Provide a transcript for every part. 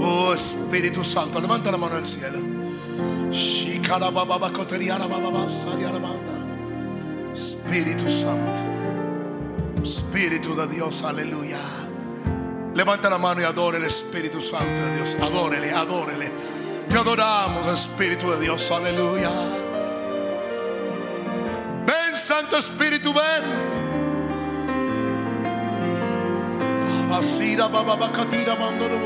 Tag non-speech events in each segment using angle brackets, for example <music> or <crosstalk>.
Oh Espíritu Santo, levanta la mano al cielo. Espíritu Santo. Espíritu de Dios, aleluya. Levanta la mano y adore el Espíritu Santo de Dios. Adórele, adórele. Te adoramos, Espíritu de Dios, aleluya. Ven, Santo Espíritu, ven. Asira baba bakatira mandoro.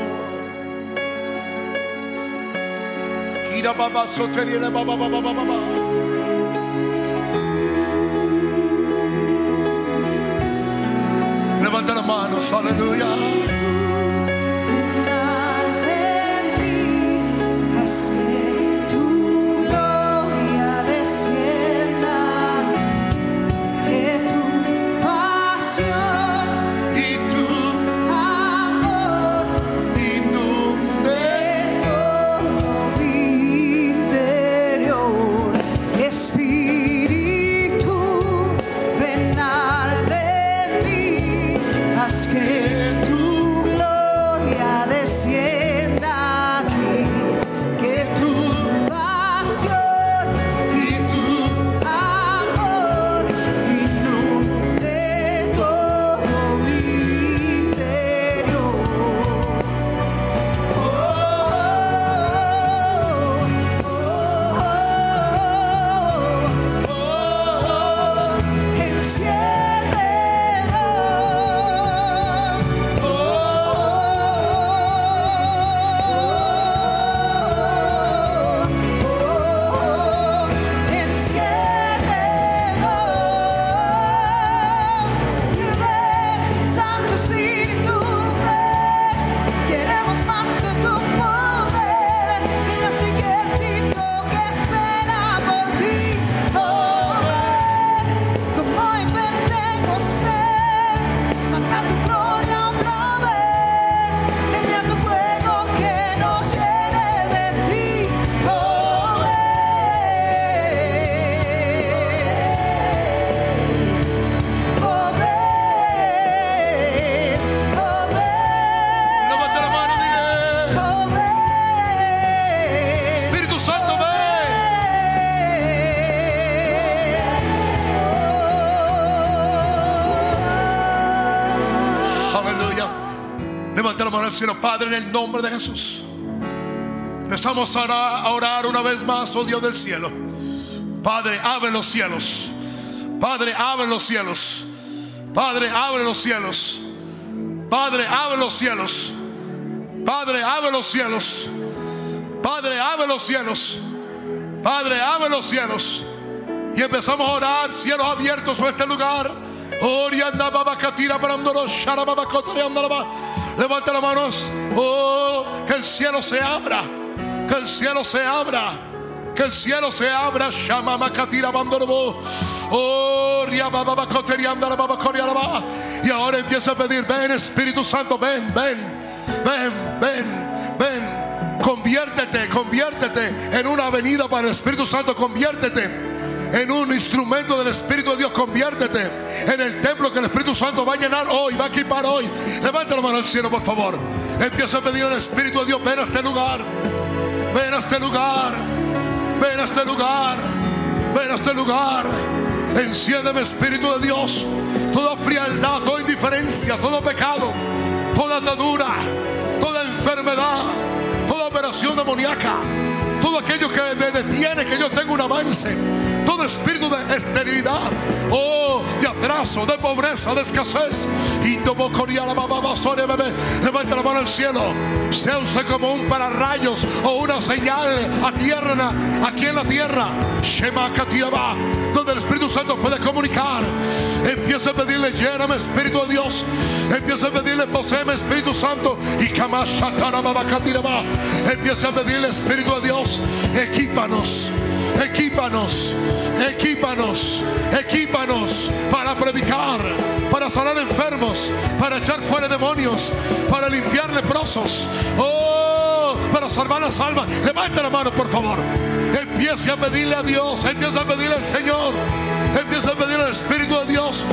Kira baba soteriele baba baba baba baba. Levanta las manos, aleluya. El nombre de Jesús. Empezamos a orar, una vez más, oh Dios del cielo. Padre, abre los cielos. Padre, abre los cielos. Padre, abre los cielos. Padre, abre los cielos. Padre, abre los cielos. Padre, abre los cielos. Padre, abre los cielos. Y empezamos a orar, cielos abiertos en este lugar. Orianda Levanta las manos. Oh, que el cielo se abra. Que el cielo se abra. Que el cielo se abra. Y ahora empieza a pedir, ven Espíritu Santo, ven, ven, ven, ven, ven. Conviértete, conviértete en una avenida para el Espíritu Santo, conviértete en un instrumento del Espíritu de Dios, conviértete en el templo que el Espíritu Santo va a llenar hoy, va a equipar hoy. Levanta la mano al cielo, por favor. Empieza a pedir al Espíritu de Dios, ven a este lugar, ven a este lugar, ven a este lugar, ven a este lugar. Enciéndeme, Espíritu de Dios, toda frialdad, toda indiferencia, todo pecado, toda atadura, toda enfermedad, toda operación demoníaca, todo aquello que me detiene que yo tenga un avance, todo espíritu de esterilidad, oh, de atraso, de pobreza, de escasez, y coriala, baba, basore, bebé, levanta la mano al cielo, sea usted como un pararrayos o una señal a tierra, aquí en la tierra, Shema donde el Espíritu Santo puede comunicar, empieza a pedirle, lléname Espíritu de Dios, empieza a pedirle, poseeme Espíritu Santo, y Kamashatara Baba Katiraba, empieza a pedirle Espíritu de Dios, equípanos, equípanos, equípanos, equípanos para predicar, para sanar enfermos, para echar fuera demonios, para limpiar leprosos. Oh, para salvar las almas. Levanta la mano, por favor. Empiece a pedirle a Dios, empieza a pedirle al Señor, empieza a pedirle al Espíritu de Dios.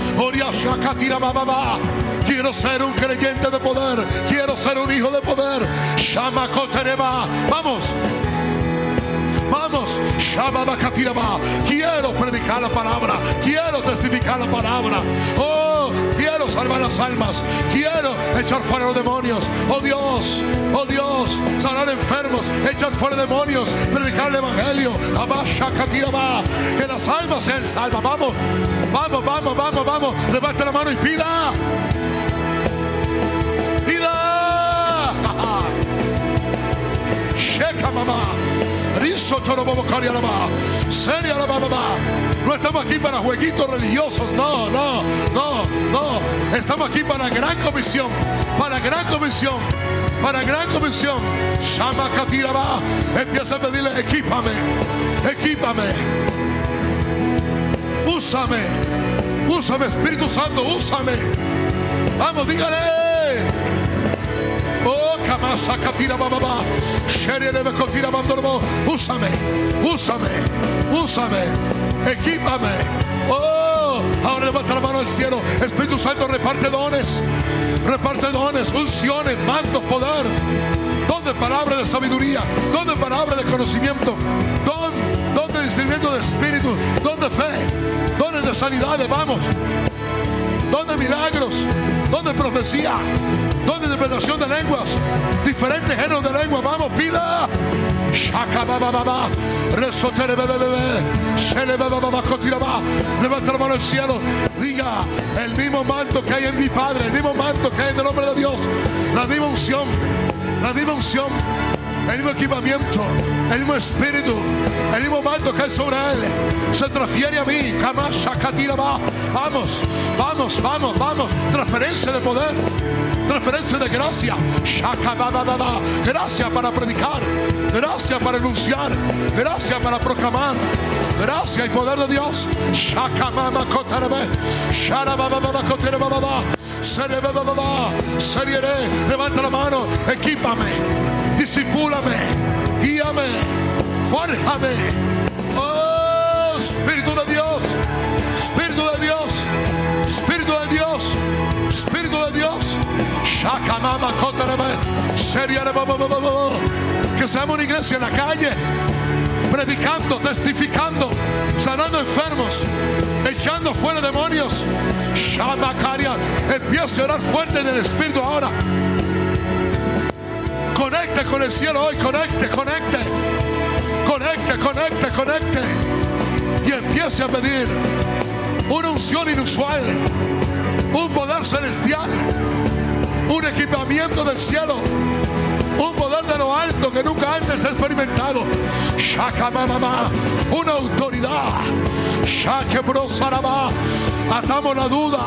Quiero ser un creyente de poder. Quiero ser un hijo de poder. Shama. Vamos. Vamos. Quiero predicar la palabra. Quiero testificar la palabra. Oh, quiero salvar las almas. Quiero echar fuera los demonios. Oh Dios, oh Dios, sanar enfermos, echar fuera demonios, predicar el evangelio. Que las almas sean salvas. Vamos, vamos, vamos, vamos, vamos. Levante la mano y pida. Pida. <laughs> Sheka mamá. Seria la mamá. No estamos aquí para jueguitos religiosos. No, no, no, no. Estamos aquí para gran comisión. Para gran comisión. Para gran comisión. Shama katiraba. Empieza a pedirle, equípame. Equípame. Úsame. Úsame, Espíritu Santo, úsame. Vamos, dígale. Kamasa Katira Baba, Sherere Bekotira Bandorbo, úsame, úsame, úsame, equípame. Oh, ahora levanta la mano al cielo. Espíritu Santo reparte dones, reparte dones, unciones, mantos, poder. Don de palabra de sabiduría, don de palabra de conocimiento, don, don de discernimiento de espíritu, don de fe, dones de sanidades, vamos. Don de milagros, don de profecía, interpretación de lenguas, diferentes géneros de lengua. Vamos, pida. Levanta la mano al cielo. Diga el mismo manto que hay en mi Padre, el mismo manto que hay en el nombre de Dios. La misma unción, la misma unción el mismo equipamiento, el mismo espíritu, el mismo manto que hay sobre él, se transfiere a mí. Vamos, vamos, vamos, vamos. Transferencia de poder, transferencia de gracia. Shaka ba, ba, ba, ba. Gracia para predicar, gracia para anunciar, gracia para proclamar. Gracia y poder de Dios. Levanta la mano, equípame. Disipúlame, guíame, fórjame. Oh, Espíritu de Dios, Espíritu de Dios, Espíritu de Dios, Espíritu de Dios. Que seamos una iglesia en la calle, predicando, testificando, sanando enfermos, echando fuera demonios. Shamakaria, empieza a orar fuerte en el Espíritu ahora. Conecte con el cielo hoy, conecte, conecte. Conecte, conecte, conecte. Y empiece a pedir una unción inusual, un poder celestial, un equipamiento del cielo, un poder de lo alto que nunca antes he experimentado. Shakamamama, una autoridad. Shakebrosalaba, atamos la duda,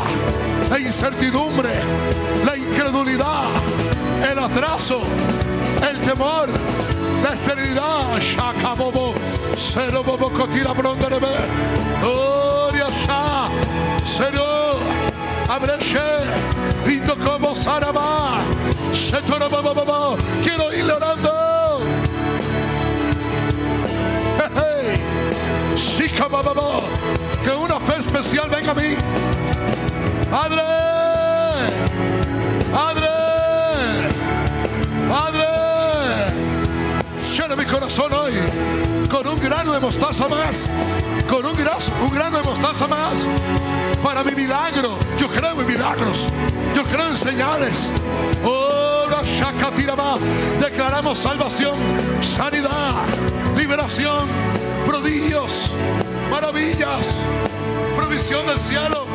la incertidumbre, la incredulidad, el atraso, el temor, la esterilidad. Shakabobo, Serobobo Kotira Bronderebe, Gloria Señor, Abreche, Rito como Setorobobobo, quiero ir orando. Hey, hey. Shikabobobo, que una fe especial venga a mí. Padre, Padre, Padre, llena mi corazón hoy con un grano de mostaza más, con un, gras- un grano de mostaza más para mi milagro. Yo creo en milagros, yo creo en señales. Oh, la declaramos salvación, sanidad, liberación, prodigios, maravillas, provisión del cielo.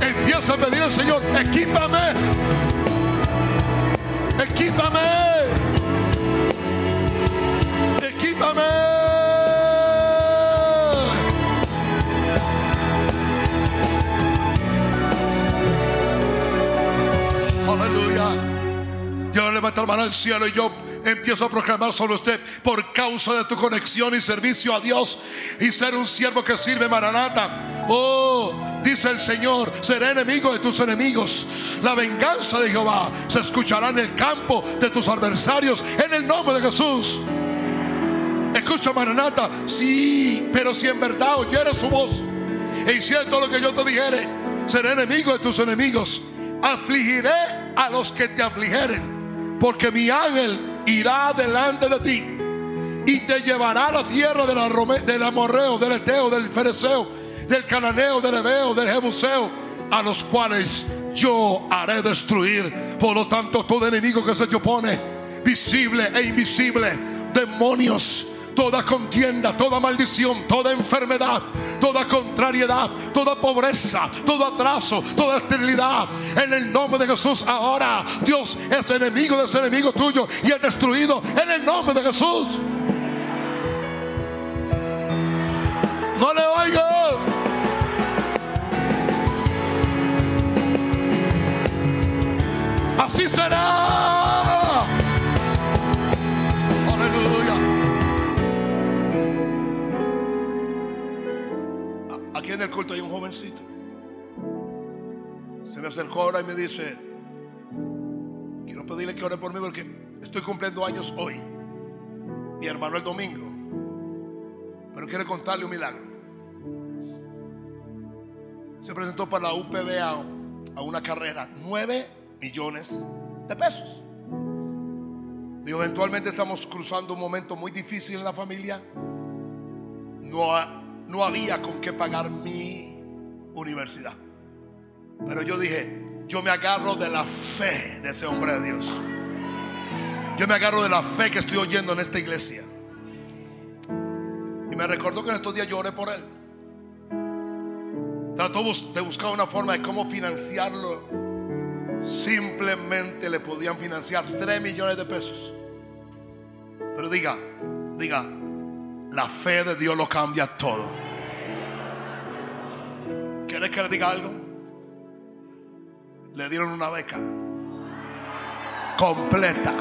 Empieza a pedir al Señor, equípame, equípame. Yo levanto la mano al cielo y yo empiezo a proclamar sobre usted por causa de tu conexión y servicio a Dios y ser un siervo que sirve Maranata. Oh, dice el Señor, seré enemigo de tus enemigos. La venganza de Jehová se escuchará en el campo de tus adversarios en el nombre de Jesús. Escucha Maranata, sí, pero si en verdad oyeres su voz e hicieres todo lo que yo te dijere, seré enemigo de tus enemigos. afligiré a los que te afligeren, porque mi ángel irá delante de ti y te llevará a la tierra del, del amorreo, del eteo, del fereceo, del cananeo, del ebeo, del jebuseo, a los cuales yo haré destruir. Por lo tanto, todo enemigo que se te opone, visible e invisible, demonios, toda contienda, toda maldición, toda enfermedad, toda contrariedad, toda pobreza, todo atraso, toda esterilidad. En el nombre de Jesús, ahora Dios es enemigo de ese enemigo tuyo y es destruido en el nombre de Jesús. No le oigo. Así será. Aquí en el culto hay un jovencito. Se me acercó ahora y me dice, quiero pedirle que ore por mí porque estoy cumpliendo años hoy. Mi hermano el domingo. Pero quiere contarle un milagro. Se presentó para la UPB a, una carrera, 9 millones de pesos. Digo, eventualmente estamos cruzando un momento muy difícil en la familia. No, no había con qué pagar mi universidad. Pero yo dije, yo me agarro de la fe de ese hombre de Dios. Yo me agarro de la fe que estoy oyendo en esta iglesia. Y me recordó que en estos días yo oré por él. Trató de buscar una forma de cómo financiarlo. Simplemente le podían financiar 3 millones de pesos. Pero diga, diga, la fe de Dios lo cambia todo. ¿Quieres que le diga algo? Le dieron una beca completa.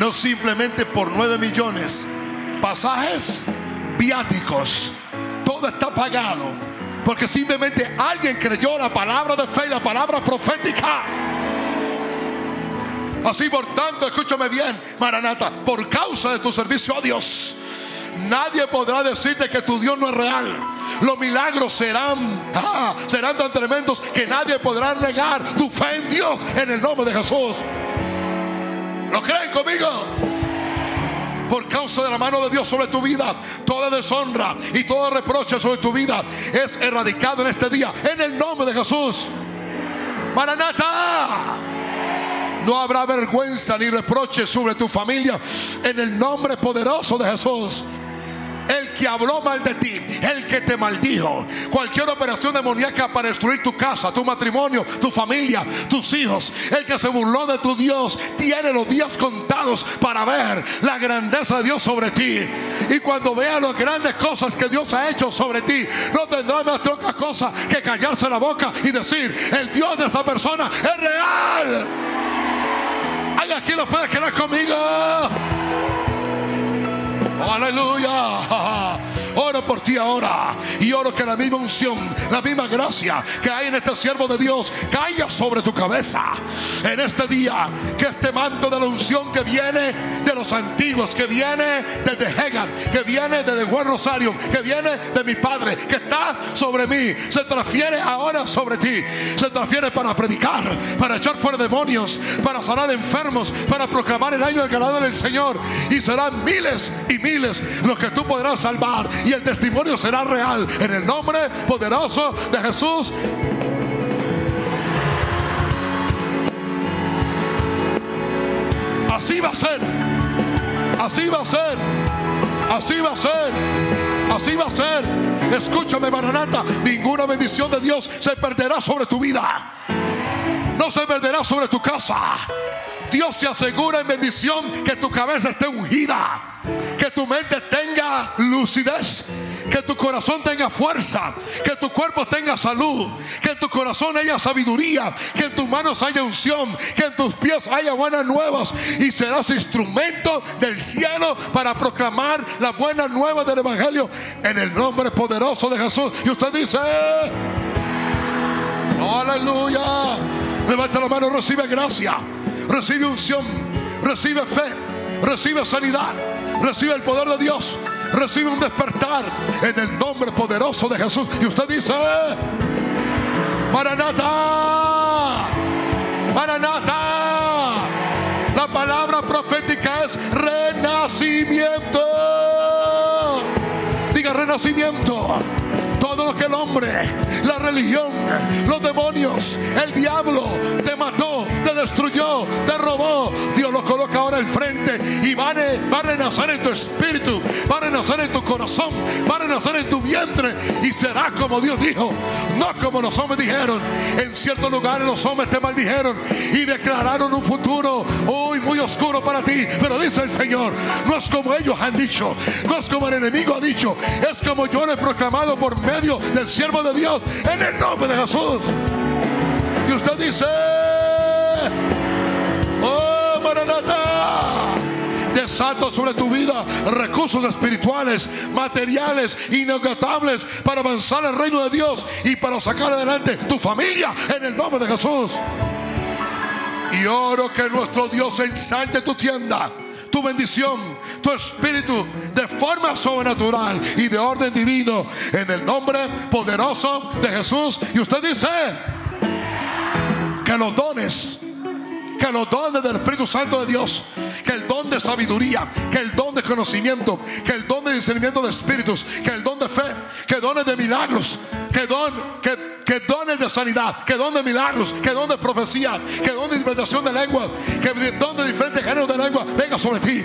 No simplemente por 9 millones. Pasajes viáticos. Todo está pagado. Porque simplemente alguien creyó la palabra de fe y la palabra profética. Así por tanto, escúchame bien, Maranata, por causa de tu servicio a Dios, nadie podrá decirte que tu Dios no es real. Los milagros serán, ah, serán tan tremendos que nadie podrá negar tu fe en Dios en el nombre de Jesús. ¿Lo creen conmigo? Por causa de la mano de Dios sobre tu vida, toda deshonra y todo reproche sobre tu vida es erradicado en este día en el nombre de Jesús. Maranata. No habrá vergüenza ni reproche sobre tu familia en el nombre poderoso de Jesús. El que habló mal de ti, el que te maldijo, cualquier operación demoníaca para destruir tu casa, tu matrimonio, tu familia, tus hijos, el que se burló de tu Dios, tiene los días contados para ver la grandeza de Dios sobre ti. Y cuando vea las grandes cosas que Dios ha hecho sobre ti, no tendrá más otra cosa que callarse la boca y decir, el Dios de esa persona es real. Hay aquí lo puede quedar conmigo. Aleluya. Oro por ti ahora. Y oro que la misma unción, la misma gracia que hay en este siervo de Dios caiga sobre tu cabeza. En este día, que este manto de la unción que viene de los antiguos, que viene desde Hegan, que viene desde buen Rosario, que viene de mi Padre, que está sobre mí, se transfiere ahora sobre ti. Se transfiere para predicar, para echar fuera demonios, para sanar enfermos, para proclamar el año del ganador del Señor. Y serán miles y miles los que tú podrás salvar. Y el testimonio será real. En el nombre poderoso de Jesús. Así va a ser. Así va a ser. Así va a ser. Así va a ser. Escúchame, Maranata. Ninguna bendición de Dios se perderá sobre tu vida. No se perderá sobre tu casa. Dios se asegura en bendición que tu cabeza esté ungida, que tu mente tenga lucidez, que tu corazón tenga fuerza, que tu cuerpo tenga salud, que en tu corazón haya sabiduría, que en tus manos haya unción, que en tus pies haya buenas nuevas y serás instrumento del cielo para proclamar las buenas nuevas del Evangelio en el nombre poderoso de Jesús. Y usted dice, aleluya. Levanta la mano, recibe gracia, recibe unción, recibe fe, recibe sanidad, recibe el poder de Dios, recibe un despertar en el nombre poderoso de Jesús. Y usted dice, Maranata. Maranata. La palabra profética es renacimiento. Diga renacimiento. Todo lo que el hombre, la religión, los demonios, el diablo te mató, te destruyó, te renacer en tu espíritu, va a renacer en tu corazón, va a renacer en tu vientre y será como Dios dijo, no como los hombres dijeron. En ciertos lugares los hombres te maldijeron y declararon un futuro hoy muy oscuro para ti. Pero dice el Señor, no es como ellos han dicho, no es como el enemigo ha dicho, es como yo lo he proclamado por medio del siervo de Dios en el nombre de Jesús. Y usted dice, desato sobre tu vida recursos espirituales, materiales, inagotables para avanzar el reino de Dios y para sacar adelante tu familia en el nombre de Jesús. Y oro que nuestro Dios ensanche tu tienda tu bendición, tu espíritu de forma sobrenatural y de orden divino en el nombre poderoso de Jesús. Y usted dice que los dones que los dones del Espíritu Santo de Dios, que el don de sabiduría, que el don de conocimiento, que el don de discernimiento de espíritus, que el don de fe, que dones de milagros, que don, que, que dones de sanidad, que don de milagros, que don de profecía, que don de interpretación de lenguas, que don de diferentes géneros de lengua venga sobre ti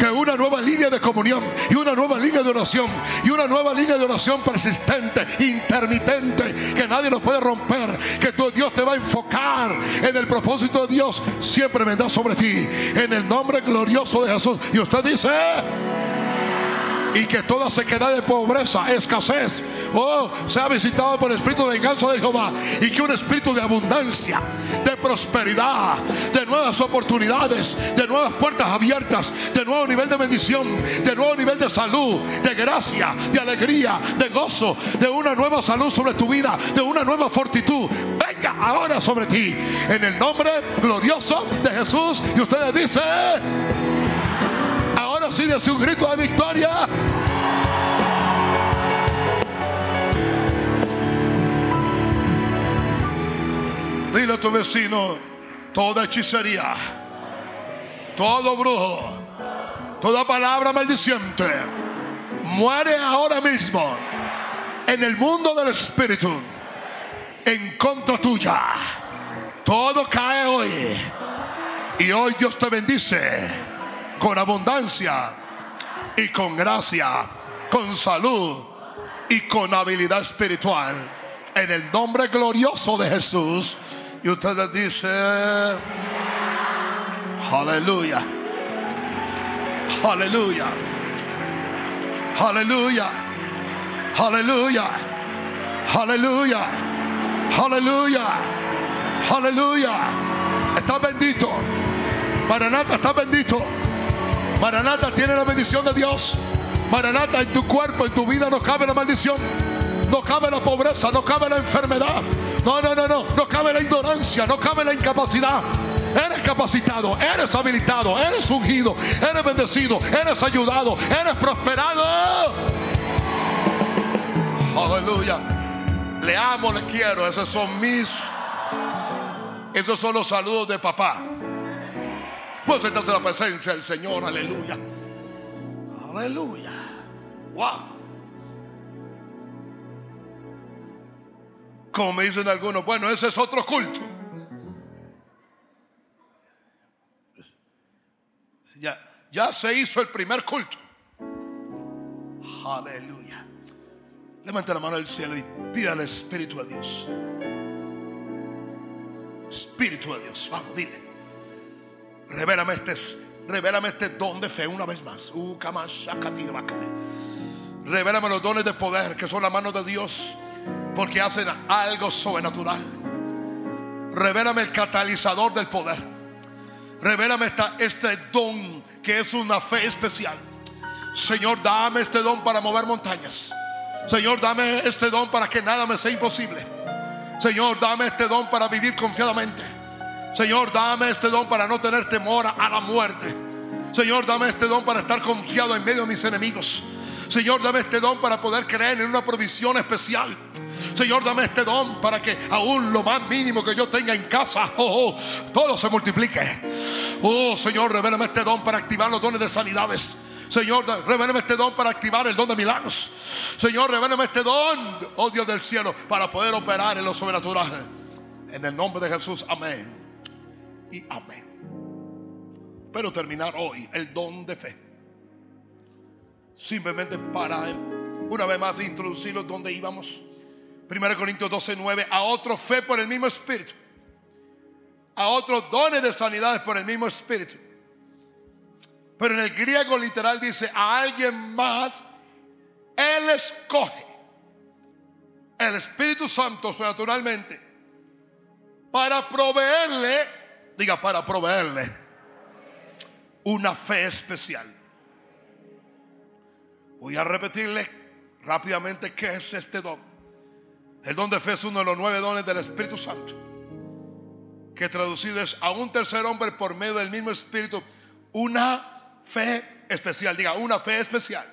que una nueva línea de comunión y una nueva línea de oración y una nueva línea de oración persistente, intermitente, que nadie nos puede romper, que tu Dios te va a enfocar en el propósito de Dios, siempre vendrá sobre ti, en el nombre glorioso de Jesús. Y usted dice y que toda sequedad de pobreza, escasez, oh, sea visitado por el espíritu de venganza de Jehová y que un espíritu de abundancia, de prosperidad, de nuevas oportunidades, de nuevas puertas abiertas, de nuevo nivel de bendición, de nuevo nivel de salud, de gracia, de alegría, de gozo, de una nueva salud sobre tu vida, de una nueva fortitud. Venga ahora sobre ti, en el nombre glorioso de Jesús. Y ustedes dicen de un grito de victoria. Dile a tu vecino, toda hechicería, todo brujo, toda palabra maldiciente, muere ahora mismo en el mundo del espíritu, en contra tuya. Todo cae hoy. Y hoy Dios te bendice con abundancia y con gracia, con salud y con habilidad espiritual. En el nombre glorioso de Jesús. Y ustedes dicen, aleluya, aleluya, aleluya, aleluya, aleluya, aleluya, aleluya. Está bendito. Maranata está bendito. Maranata tiene la bendición de Dios. Maranata en tu cuerpo, en tu vida no cabe la maldición. No cabe la pobreza, no cabe la enfermedad. No, no, no, no. No cabe la ignorancia, no cabe la incapacidad. Eres capacitado, eres habilitado, eres ungido, eres bendecido, eres ayudado, eres prosperado. Aleluya. Le amo, le quiero. Esos son mis. Esos son los saludos de papá. Puedo sentarse en la presencia del Señor, aleluya. Aleluya. Wow. Como me dicen algunos, bueno, ese es otro culto. Ya, ya se hizo el primer culto. Aleluya. Levanta la mano al cielo y pida al Espíritu de Dios. Espíritu de Dios, vamos, dile. Revélame este, revélame este don de fe una vez más. Uh, revélame los dones de poder que son la mano de Dios porque hacen algo sobrenatural. Revélame el catalizador del poder. Revélame este don que es una fe especial. Señor, dame este don para mover montañas. Señor, dame este don para que nada me sea imposible. Señor, dame este don para vivir confiadamente. Señor, dame este don para no tener temor a la muerte. Señor, dame este don para estar confiado en medio de mis enemigos. Señor, dame este don para poder creer en una provisión especial. Señor, dame este don para que aún lo más mínimo que yo tenga en casa, oh, oh, todo se multiplique. Oh, Señor, revélame este don para activar los dones de sanidades. Señor, revélame este don para activar el don de milagros. Señor, revélame este don, oh Dios del cielo, para poder operar en lo sobrenatural. En el nombre de Jesús, amén. Y amén. Pero terminar hoy el don de fe. Simplemente para una vez más introducirlo donde íbamos. 1 Corintios 12, 9. A otro fe por el mismo espíritu. A otros dones de sanidades por el mismo espíritu. Pero en el griego literal dice a alguien más. Él escoge el Espíritu Santo naturalmente para proveerle, diga, para proveerle una fe especial. Voy a repetirle rápidamente qué es este don. El don de fe es uno de los nueve dones del Espíritu Santo, que traducido es a un tercer hombre por medio del mismo Espíritu, una fe especial. Diga, una fe especial.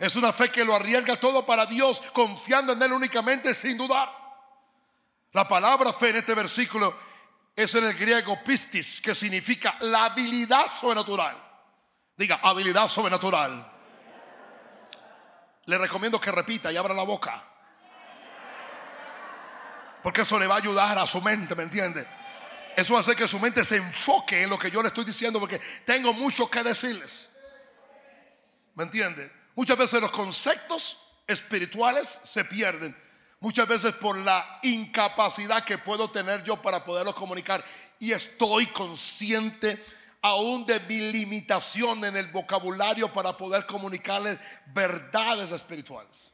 Es una fe que lo arriesga todo para Dios, confiando en Él únicamente sin dudar. La palabra fe en este versículo es en el griego pistis, que significa la habilidad sobrenatural. Diga, habilidad sobrenatural. Le recomiendo que repita y abra la boca. Porque eso le va a ayudar a su mente, ¿me entiende? Eso hace que su mente se enfoque en lo que yo le estoy diciendo porque tengo mucho que decirles. ¿Me entiende? Muchas veces los conceptos espirituales se pierden. Muchas veces por la incapacidad que puedo tener yo para poderlo comunicar. Y estoy consciente aún de mi limitación en el vocabulario para poder comunicarles verdades espirituales.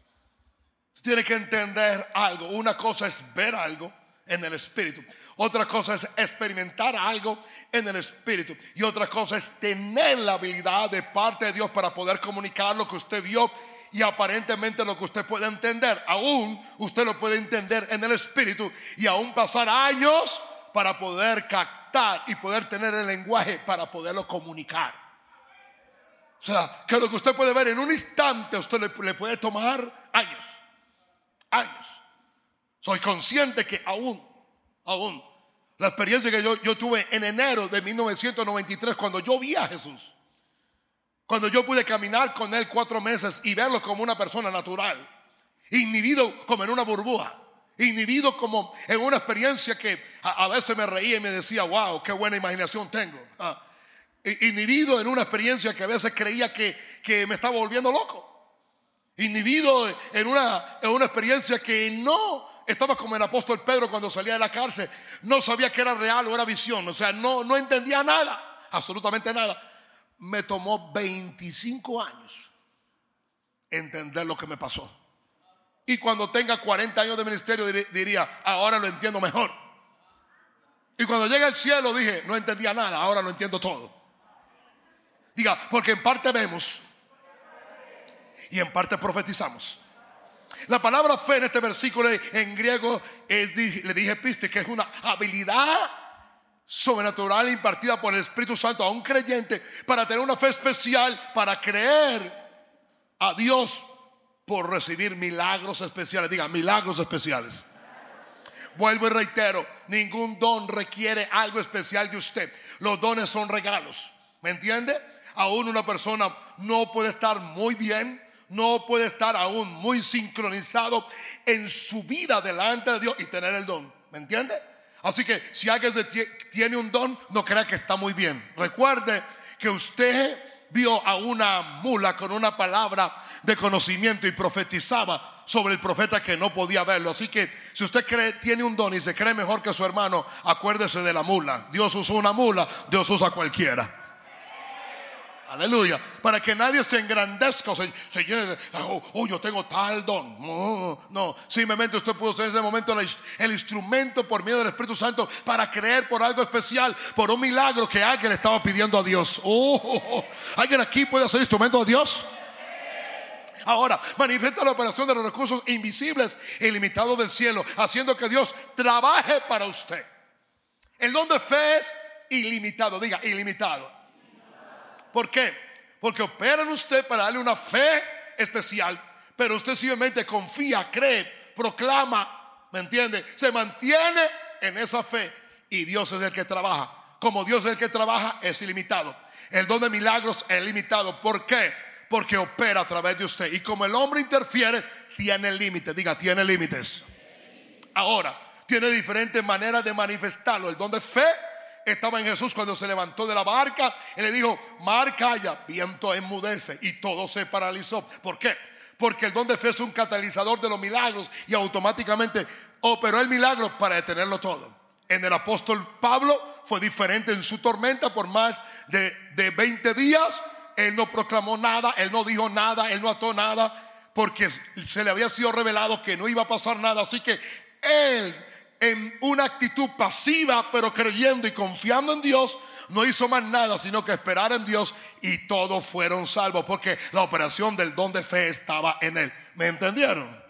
Tiene que entender algo. Una cosa es ver algo en el espíritu. Otra cosa es experimentar algo en el espíritu. Y otra cosa es tener la habilidad de parte de Dios para poder comunicar lo que usted vio y aparentemente lo que usted puede entender. Aún usted lo puede entender en el espíritu y aún pasar años para poder captar y poder tener el lenguaje para poderlo comunicar. O sea, que lo que usted puede ver en un instante, usted le, puede tomar años. Años. Soy consciente que aún, aún, la experiencia que yo, yo tuve en enero de 1993, cuando yo vi a Jesús, cuando yo pude caminar con Él cuatro meses y verlo como una persona natural, inhibido como en una burbuja inhibido como en una experiencia que a, veces me reía y me decía, wow, qué buena imaginación tengo. Ah, inhibido en una experiencia que a veces creía que, que me estaba volviendo loco. Inhibido en una, en una experiencia que no estaba como el apóstol Pedro cuando salía de la cárcel. No sabía que era real o era visión. O sea, no, no entendía nada, absolutamente nada. Me tomó 25 años entender lo que me pasó. Y cuando tenga 40 años de ministerio diría, ahora lo entiendo mejor. Y cuando llegue al cielo dije, no entendía nada, ahora lo entiendo todo. Diga, porque en parte vemos y en parte profetizamos. La palabra fe en este versículo en griego le dije piste que es una habilidad sobrenatural impartida por el Espíritu Santo a un creyente para tener una fe especial, para creer a Dios por recibir milagros especiales. Diga, milagros especiales. Vuelvo y reitero, ningún don requiere algo especial de usted. Los dones son regalos. ¿Me entiende? Aún una persona no puede estar muy bien, no puede estar aún muy sincronizado en su vida delante de Dios y tener el don. ¿Me entiende? Así que si alguien tiene un don, no crea que está muy bien. Recuerde que usted vio a una mula con una palabra de conocimiento y profetizaba sobre el profeta que no podía verlo. Así que si usted cree, tiene un don y se cree mejor que su hermano, acuérdese de la mula. Dios usó una mula, Dios usa cualquiera. Aleluya. Para que nadie se engrandezca o se, llene oh, oh, yo tengo tal don. No. Simplemente usted pudo ser en ese momento el, instrumento por medio del Espíritu Santo para creer por algo especial, por un milagro que alguien le estaba pidiendo a Dios. Oh, ¿Alguien aquí puede ser instrumento de Dios? Ahora, manifiesta la operación de los recursos invisibles e ilimitados del cielo, haciendo que Dios trabaje para usted. El don de fe es ilimitado, diga, ilimitado. ¿Por qué? Porque opera en usted para darle una fe especial, pero usted simplemente confía, cree, proclama, ¿me entiende? Se mantiene en esa fe y Dios es el que trabaja. Como Dios es el que trabaja, es ilimitado. El don de milagros es limitado. ¿Por qué? Porque opera a través de usted. Y como el hombre interfiere, tiene límites. Diga, tiene límites. Ahora, tiene diferentes maneras de manifestarlo. El don de fe estaba en Jesús cuando se levantó de la barca y le dijo, mar calla, viento enmudece y todo se paralizó. ¿Por qué? Porque el don de fe es un catalizador de los milagros y automáticamente operó el milagro para detenerlo todo. En el apóstol Pablo fue diferente en su tormenta por más de, de 20 días. Él no proclamó nada, él no dijo nada, él no ató nada, porque se le había sido revelado que no iba a pasar nada. Así que él, en una actitud pasiva, pero creyendo y confiando en Dios, no hizo más nada sino que esperar en Dios y todos fueron salvos, porque la operación del don de fe estaba en él. ¿Me entendieron?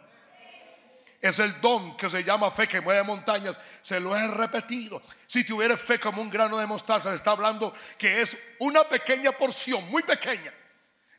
Es el don que se llama fe que mueve montañas. Se lo he repetido. Si tuviera fe como un grano de mostaza, se está hablando que es una pequeña porción, muy pequeña,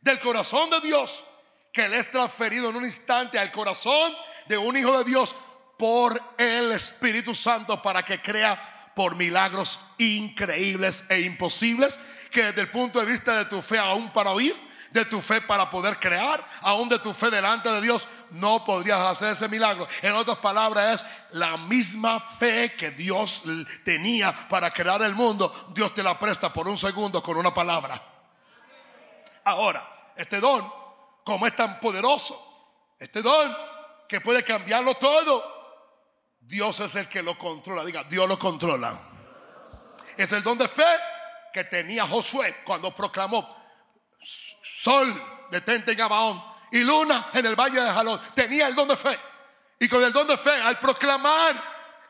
del corazón de Dios, que le es transferido en un instante al corazón de un hijo de Dios por el Espíritu Santo para que crea por milagros increíbles e imposibles, que desde el punto de vista de tu fe aún para oír, de tu fe para poder crear, aún de tu fe delante de Dios, no podrías hacer ese milagro. En otras palabras, es la misma fe que Dios tenía para crear el mundo. Dios te la presta por un segundo con una palabra. Ahora, este don, como es tan poderoso, este don que puede cambiarlo todo, Dios es el que lo controla. Diga, Dios lo controla. Es el don de fe que tenía Josué cuando proclamó sol detente en Gabaón y luna en el valle de Jalón. Tenía el don de fe. Y con el don de fe, al proclamar,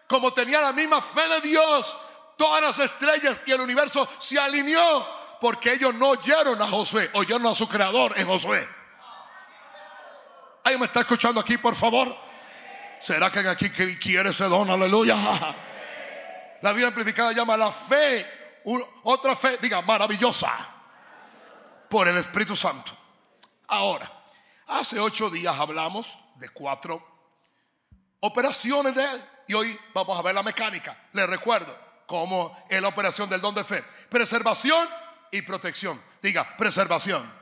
como tenía la misma fe de Dios, todas las estrellas y el universo se alineó porque ellos no oyeron a Josué, oyeron a su creador en Josué. ¿Alguien me está escuchando aquí, por favor? ¿Será que aquí quiere ese don? Aleluya. La Biblia amplificada llama la fe, otra fe, diga, maravillosa, por el Espíritu Santo. Ahora, hace ocho días hablamos de cuatro operaciones de Él. Y hoy vamos a ver la mecánica. Les recuerdo cómo es la operación del don de fe. Preservación y protección. Diga, preservación.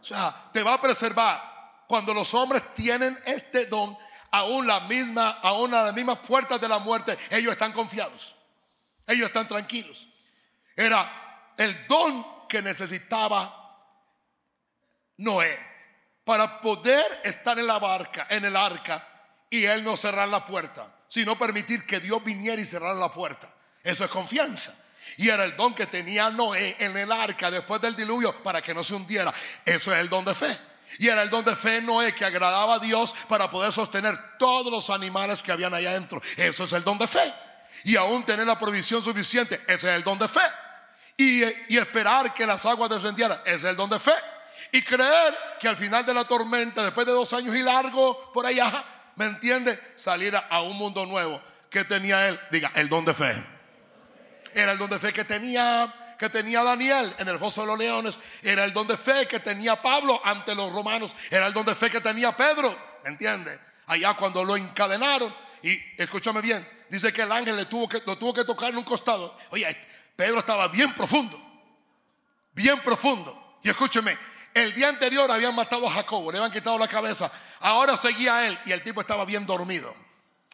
O sea, te va a preservar cuando los hombres tienen este don aún la misma, aún a las mismas puertas de la muerte, ellos están confiados. Ellos están tranquilos. Era el don que necesitaba Noé para poder estar en la barca, en el arca, y él no cerrar la puerta, sino permitir que Dios viniera y cerrara la puerta. Eso es confianza. Y era el don que tenía Noé en el arca después del diluvio para que no se hundiera. Eso es el don de fe. Y era el don de fe Noé que agradaba a Dios para poder sostener todos los animales que habían allá adentro. Eso es el don de fe. Y aún tener la provisión suficiente. Ese es el don de fe. Y, y esperar que las aguas descendieran. Ese es el don de fe. Y creer que al final de la tormenta, después de dos años y largo por allá, ¿me entiende? Saliera a un mundo nuevo. que tenía él? Diga, el don de fe. Era el don de fe que tenía que tenía Daniel en el foso de los leones, era el don de fe que tenía Pablo ante los romanos, era el don de fe que tenía Pedro, ¿me entiende? Allá cuando lo encadenaron, y escúchame bien, dice que el ángel le tuvo que, lo tuvo que tocar en un costado. Oye, Pedro estaba bien profundo, bien profundo. Y escúcheme, el día anterior habían matado a Jacobo, le habían quitado la cabeza, ahora seguía él y el tipo estaba bien dormido.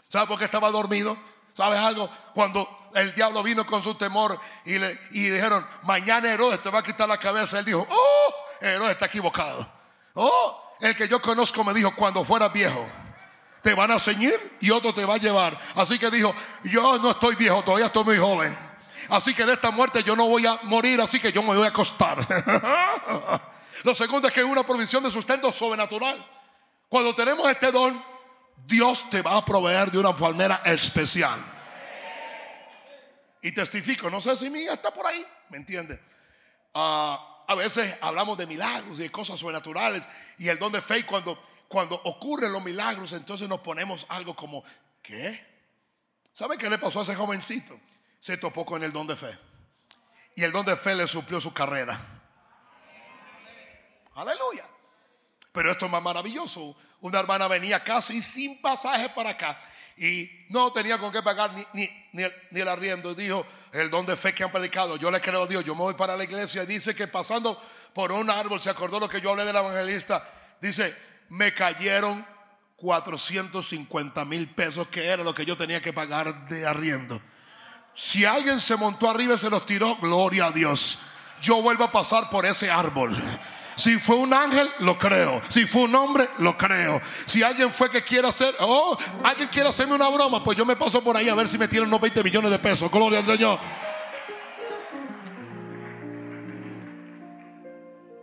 ¿Sabe por qué estaba dormido? ¿Sabes algo? Cuando el diablo vino con su temor y, le, y dijeron, mañana Herodes te va a quitar la cabeza, él dijo, oh, Herodes está equivocado. Oh, el que yo conozco me dijo, cuando fueras viejo, te van a ceñir y otro te va a llevar. Así que dijo, yo no estoy viejo, todavía estoy muy joven. Así que de esta muerte yo no voy a morir, así que yo me voy a acostar. <laughs> Lo segundo es que es una provisión de sustento sobrenatural. Cuando tenemos este don, Dios te va a proveer de una manera especial. Y testifico, no sé si mi hija está por ahí, ¿me entiende? Ah, a veces hablamos de milagros y de cosas sobrenaturales y el don de fe cuando, cuando ocurren los milagros entonces nos ponemos algo como, ¿qué? ¿Sabe qué le pasó a ese jovencito? Se topó con el don de fe. Y el don de fe le suplió su carrera. Aleluya. Pero esto es más maravilloso. Una hermana venía casi sin pasaje para acá y no tenía con qué pagar ni, ni, ni el, el arriendo. Y dijo, el don de fe que han predicado, yo le creo a Dios, yo me voy para la iglesia. Y dice que pasando por un árbol, se acordó lo que yo hablé del evangelista. Dice, me cayeron 450 mil pesos, que era lo que yo tenía que pagar de arriendo. Si alguien se montó arriba y se los tiró, gloria a Dios. Yo vuelvo a pasar por ese árbol. Si fue un ángel, lo creo. Si fue un hombre, lo creo. Si alguien fue que quiere hacer, oh, alguien quiere hacerme una broma, pues yo me paso por ahí a ver si me tienen unos 20 millones de pesos. Gloria al Señor.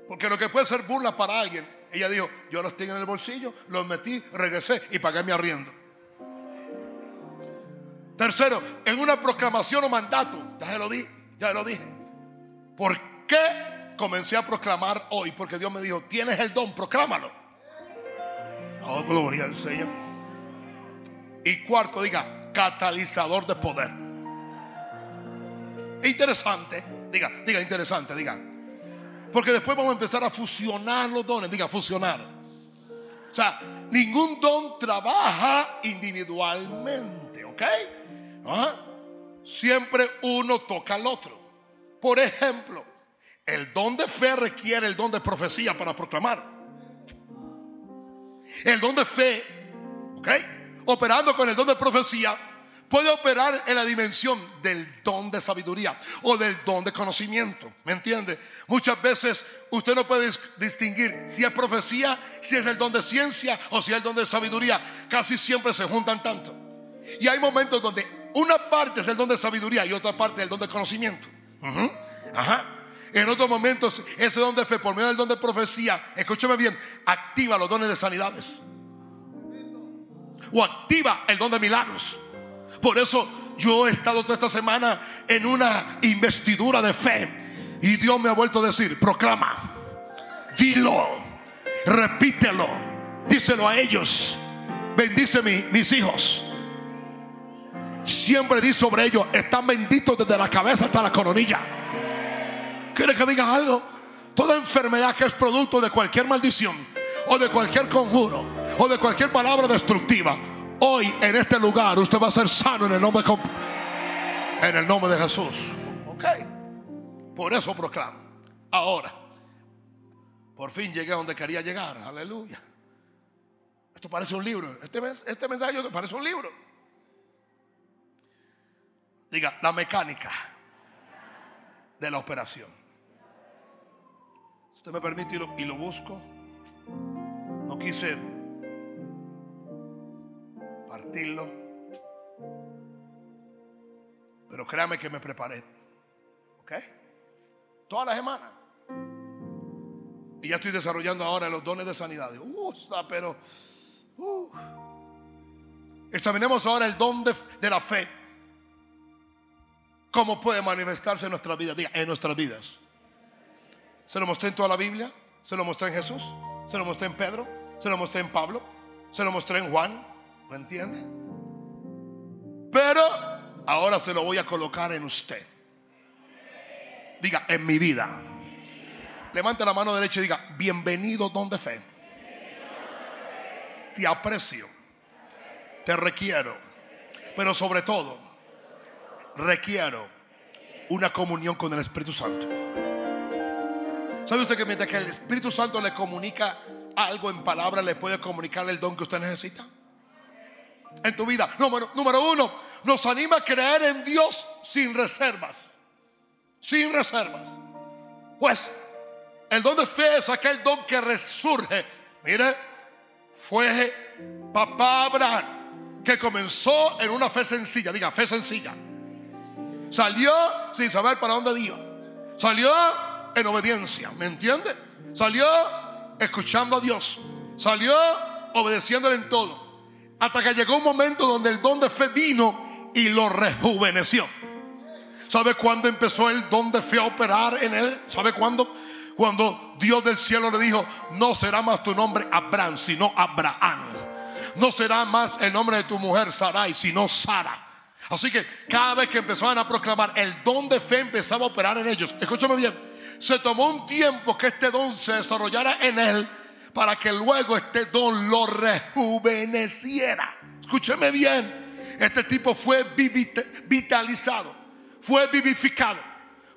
Porque lo que puede ser burla para alguien, ella dijo, yo los tengo en el bolsillo, los metí, regresé y pagué mi arriendo. Tercero, en una proclamación o mandato, ya se lo dije, ya se lo dije. ¿Por qué comencé a proclamar hoy? Porque Dios me dijo, tienes el don, proclámalo. Oh, gloria al Señor. Y cuarto, diga, catalizador de poder. Interesante, diga, diga, interesante, diga. Porque después vamos a empezar a fusionar los dones, diga, fusionar. O sea, ningún don trabaja individualmente, ¿ok? ¿Ah? Siempre uno toca al otro. Por ejemplo, el don de fe requiere el don de profecía para proclamar. El don de fe, ¿ok? Operando con el don de profecía, puede operar en la dimensión del don de sabiduría o del don de conocimiento. ¿Me entiende? Muchas veces usted no puede dis- distinguir si es profecía, si es el don de ciencia o si es el don de sabiduría. Casi siempre se juntan tanto. Y hay momentos donde una parte es el don de sabiduría y otra parte es el don de conocimiento. Ajá. En otros momentos, ese don de fe, por medio del don de profecía, escúcheme bien, activa los dones de sanidades. O activa el don de milagros. Por eso yo he estado toda esta semana en una investidura de fe. Y Dios me ha vuelto a decir, proclama, dilo, repítelo, díselo a ellos. Bendice mi- mis hijos. Siempre di sobre ellos, están benditos desde la cabeza hasta la coronilla. ¿Quiere que diga algo? Toda enfermedad que es producto de cualquier maldición o de cualquier conjuro o de cualquier palabra destructiva, hoy en este lugar usted va a ser sano en el nombre de, en el nombre de Jesús. Ok. Por eso proclamo. Ahora, por fin llegué a donde quería llegar. Aleluya. Esto parece un libro. Este, este mensaje parece un libro. Diga, la mecánica de la operación. Usted me permite y lo, busco. No quise partirlo. Pero créame que me preparé. ¿Ok? Toda la semana. Y ya estoy desarrollando ahora los dones de sanidad. Uh, está, pero. uh. Examinemos ahora el don de, la fe. ¿Cómo puede manifestarse en nuestra vida? Diga, en nuestras vidas. Se lo mostré en toda la Biblia. Se lo mostré en Jesús. Se lo mostré en Pedro. Se lo mostré en Pablo. Se lo mostré en Juan. ¿Me entiende? Pero ahora se lo voy a colocar en usted. Diga, en mi vida. Levante la mano derecha y diga, bienvenido don de fe. Te aprecio. Te requiero. Pero sobre todo, requiero una comunión con el Espíritu Santo. ¿Sabe usted que mientras que el Espíritu Santo le comunica algo en palabra, le puede comunicar el don que usted necesita? En tu vida. Número, número uno, nos anima a creer en Dios sin reservas. Sin reservas. Pues el don de fe es aquel don que resurge. Mire, fue papá Abraham que comenzó en una fe sencilla. Diga, fe sencilla. Salió sin saber para dónde iba. Salió en obediencia, ¿me entiende? Salió escuchando a Dios. Salió obedeciéndole en todo. Hasta que llegó un momento donde el don de fe vino y lo rejuveneció. ¿Sabe cuándo empezó el don de fe a operar en él? ¿Sabe cuándo? Cuando Dios del cielo le dijo, no será más tu nombre Abraham, sino Abraham. No será más el nombre de tu mujer Sarai, sino Sara. Así que cada vez que empezaban a proclamar, el don de fe empezaba a operar en ellos. Escúchame bien. Se tomó un tiempo que este don se desarrollara en él para que luego este don lo rejuveneciera. Escúcheme bien, este tipo fue vitalizado, fue vivificado,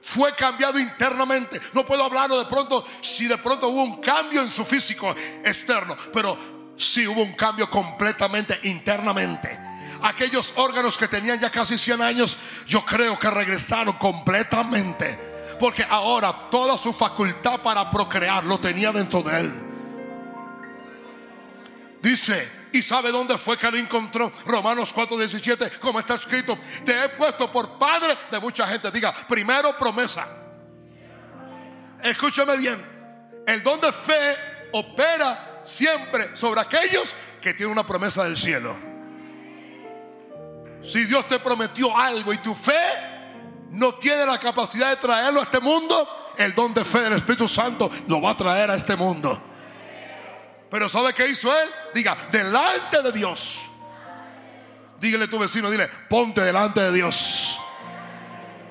fue cambiado internamente. No puedo hablarlo de pronto si de pronto hubo un cambio en su físico externo, pero sí hubo un cambio completamente internamente. Aquellos órganos que tenían ya casi 100 años, yo creo que regresaron completamente. Porque ahora toda su facultad para procrear lo tenía dentro de él. Dice, ¿y sabe dónde fue que lo encontró? Romanos 4:17, como está escrito, te he puesto por padre de mucha gente. Diga, primero promesa. Escúchame bien, el don de fe opera siempre sobre aquellos que tienen una promesa del cielo. Si Dios te prometió algo y tu fe no tiene la capacidad de traerlo a este mundo, el don de fe del Espíritu Santo lo va a traer a este mundo. Pero ¿sabe qué hizo él? Diga, delante de Dios. Dígale a tu vecino, dile, ponte delante de Dios.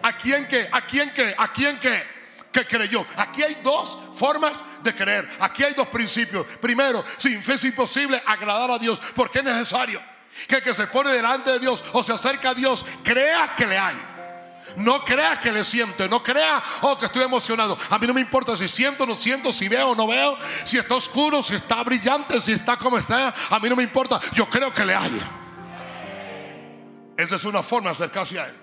¿A quién que? ¿A quién que? ¿A quién que? Que creyó. Aquí hay dos formas de creer. Aquí hay dos principios. Primero, sin fe es imposible agradar a Dios porque es necesario que el que se pone delante de Dios o se acerca a Dios crea que le hay. No crea que le siente, no crea, oh, que estoy emocionado. A mí no me importa si siento no siento, si veo o no veo, si está oscuro, si está brillante, si está como está. A mí no me importa, yo creo que le hay. Esa es una forma de acercarse a Él.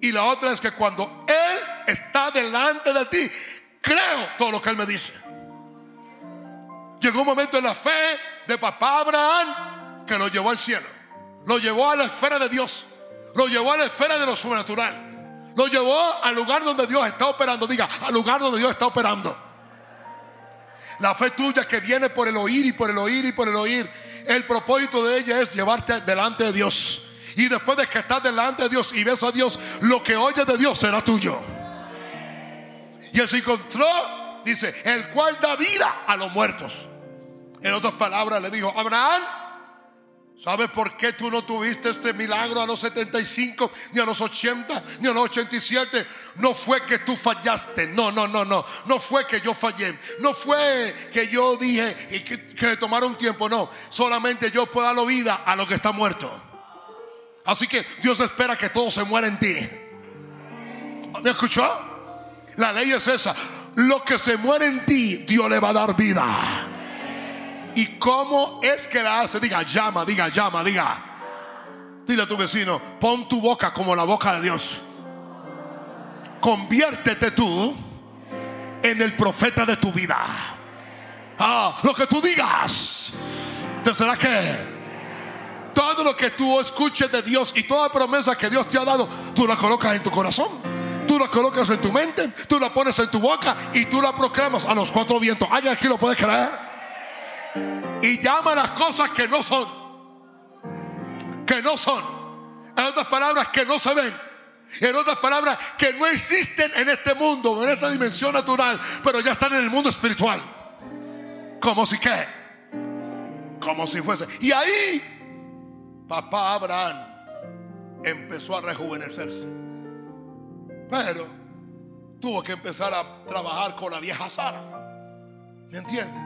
Y la otra es que cuando Él está delante de ti, creo todo lo que Él me dice. Llegó un momento en la fe de papá Abraham que lo llevó al cielo, lo llevó a la esfera de Dios, lo llevó a la esfera de lo sobrenatural. Lo llevó al lugar donde Dios está operando. Diga, al lugar donde Dios está operando. La fe tuya que viene por el oír y por el oír y por el oír. El propósito de ella es llevarte delante de Dios. Y después de que estás delante de Dios y ves a Dios, lo que oyes de Dios será tuyo. Y se encontró, dice, el cual da vida a los muertos. En otras palabras le dijo, Abraham, ¿Sabes por qué tú no tuviste este milagro a los 75, ni a los 80, ni a los 87? No fue que tú fallaste. No, no, no, no. No fue que yo fallé. No fue que yo dije que, que tomara un tiempo. No. Solamente yo puedo dar vida a lo que está muerto. Así que Dios espera que todo se muera en ti. ¿Me escuchó? La ley es esa. Lo que se muere en ti, Dios le va a dar vida. ¿Y cómo es que la hace? Diga, llama, diga, llama, diga. Dile a tu vecino, pon tu boca como la boca de Dios. Conviértete tú en el profeta de tu vida. Ah, lo que tú digas, te será que todo lo que tú escuches de Dios y toda promesa que Dios te ha dado, tú la colocas en tu corazón. Tú la colocas en tu mente, tú la pones en tu boca y tú la proclamas a los cuatro vientos. ¿Alguien aquí lo puede creer? Y llama las cosas que no son. Que no son. En otras palabras, que no se ven. En otras palabras, que no existen en este mundo, en esta dimensión natural, pero ya están en el mundo espiritual. Como si qué. Como si fuese. Y ahí, papá Abraham empezó a rejuvenecerse. Pero tuvo que empezar a trabajar con la vieja Sara. ¿Me entiendes?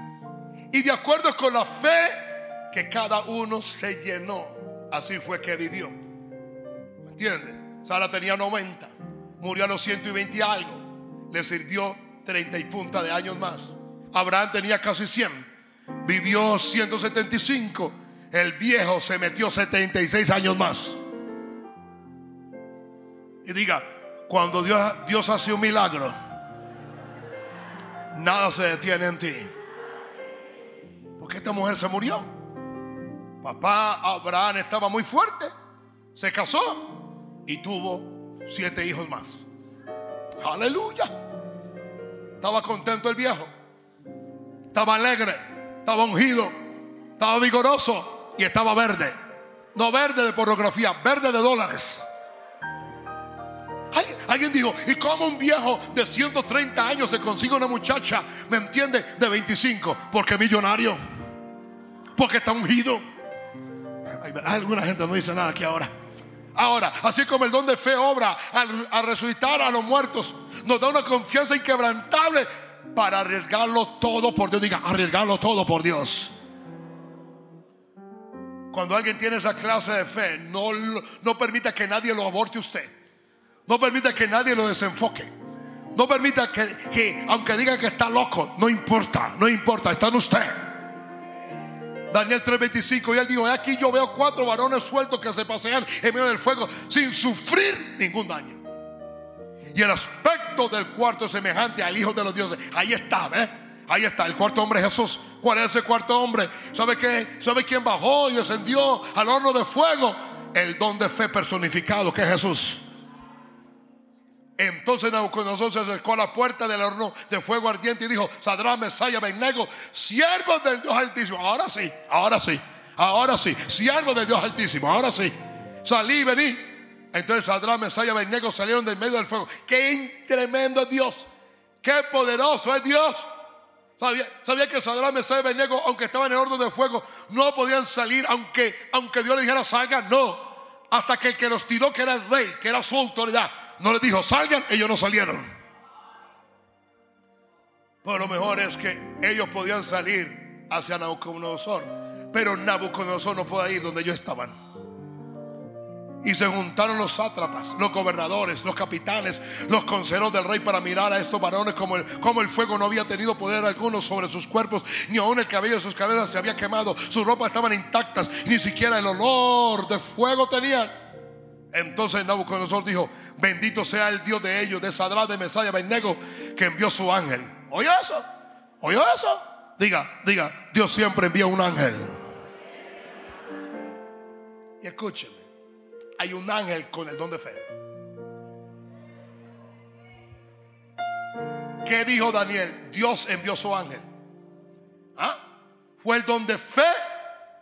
Y de acuerdo con la fe que cada uno se llenó, así fue que vivió. ¿Me entiendes? Sara tenía 90, murió a los 120 y algo, le sirvió 30 y punta de años más. Abraham tenía casi 100, vivió 175, el viejo se metió 76 años más. Y diga, cuando Dios, Dios hace un milagro, nada se detiene en ti esta mujer se murió. Papá Abraham estaba muy fuerte, se casó y tuvo siete hijos más. Aleluya. Estaba contento el viejo. Estaba alegre, estaba ungido, estaba vigoroso y estaba verde. No verde de pornografía, verde de dólares. Alguien dijo, ¿y cómo un viejo de 130 años se consigue una muchacha, me entiende, de 25? Porque millonario porque está ungido. Alguna gente no dice nada aquí ahora. Ahora, así como el don de fe obra al, resucitar a los muertos, nos da una confianza inquebrantable para arriesgarlo todo por Dios. Diga, arriesgarlo todo por Dios. Cuando alguien tiene esa clase de fe, no, no permita que nadie lo aborte usted. No permita que nadie lo desenfoque. No permita que, que, aunque diga que está loco, no importa, no importa, está en usted. Daniel 3:25 y él dijo, "He aquí yo veo cuatro varones sueltos que se pasean en medio del fuego sin sufrir ningún daño. Y el aspecto del cuarto es semejante al Hijo de los dioses. Ahí está, ¿ves? Ahí está, el cuarto hombre Jesús. ¿Cuál es ese cuarto hombre? ¿Sabe qué? ¿Sabe quién bajó y descendió al horno de fuego? El don de fe personificado que es Jesús. Entonces Nabucodonosor se acercó a la puerta del horno de fuego ardiente y dijo, Sadrán, Mesaya, Abednego, siervos del Dios Altísimo. Ahora sí, ahora sí, ahora sí, siervos del Dios Altísimo, ahora sí. Salí vení. Entonces Sadrán, Mesaya Abednego salieron del medio del fuego. Qué tremendo es Dios, qué poderoso es Dios. ¿Sabía, que Sadrán, Mesaya y Abednego, aunque estaban en el horno de fuego, no podían salir aunque, aunque Dios les dijera salgan? No, hasta que el que los tiró, que era el rey, que era su autoridad, no les dijo salgan, ellos no salieron. Pero lo mejor es que ellos podían salir hacia Nabucodonosor, pero Nabucodonosor no podía ir donde ellos estaban. Y se juntaron los sátrapas, los gobernadores, los capitanes, los consejeros del rey para mirar a estos varones como el, como el fuego no había tenido poder alguno sobre sus cuerpos, ni aun el cabello de sus cabezas se había quemado, sus ropas estaban intactas, ni siquiera el olor de fuego tenían. Entonces Nabucodonosor dijo, bendito sea el Dios de ellos, de Sadrán, de Mesaya, Abednego, que envió su ángel. ¿Oyó eso? ¿Oyó eso? Diga, diga, Dios siempre envía un ángel. Y escúcheme, hay un ángel con el don de fe. ¿Qué dijo Daniel? Dios envió su ángel. ¿Ah? Fue el don de fe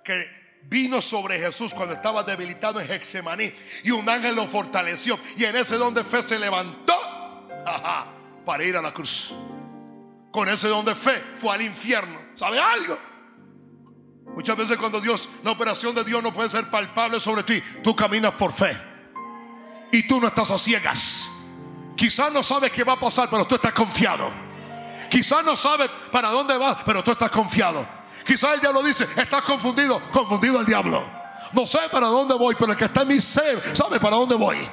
que vino sobre Jesús cuando estaba debilitado en Hexemaní. Y un ángel lo fortaleció. Y en ese don de fe se levantó para ir a la cruz. Con ese don de fe fue al infierno. ¿Sabe algo? Muchas veces cuando Dios, la operación de Dios no puede ser palpable sobre ti, tú caminas por fe. Y tú no estás a ciegas. Quizás no sabes qué va a pasar, pero tú estás confiado. Quizás no sabes para dónde vas, pero tú estás confiado. Quizás el diablo dice, estás confundido, confundido el diablo. No sé para dónde voy, pero el que está en mí sabe, para dónde voy.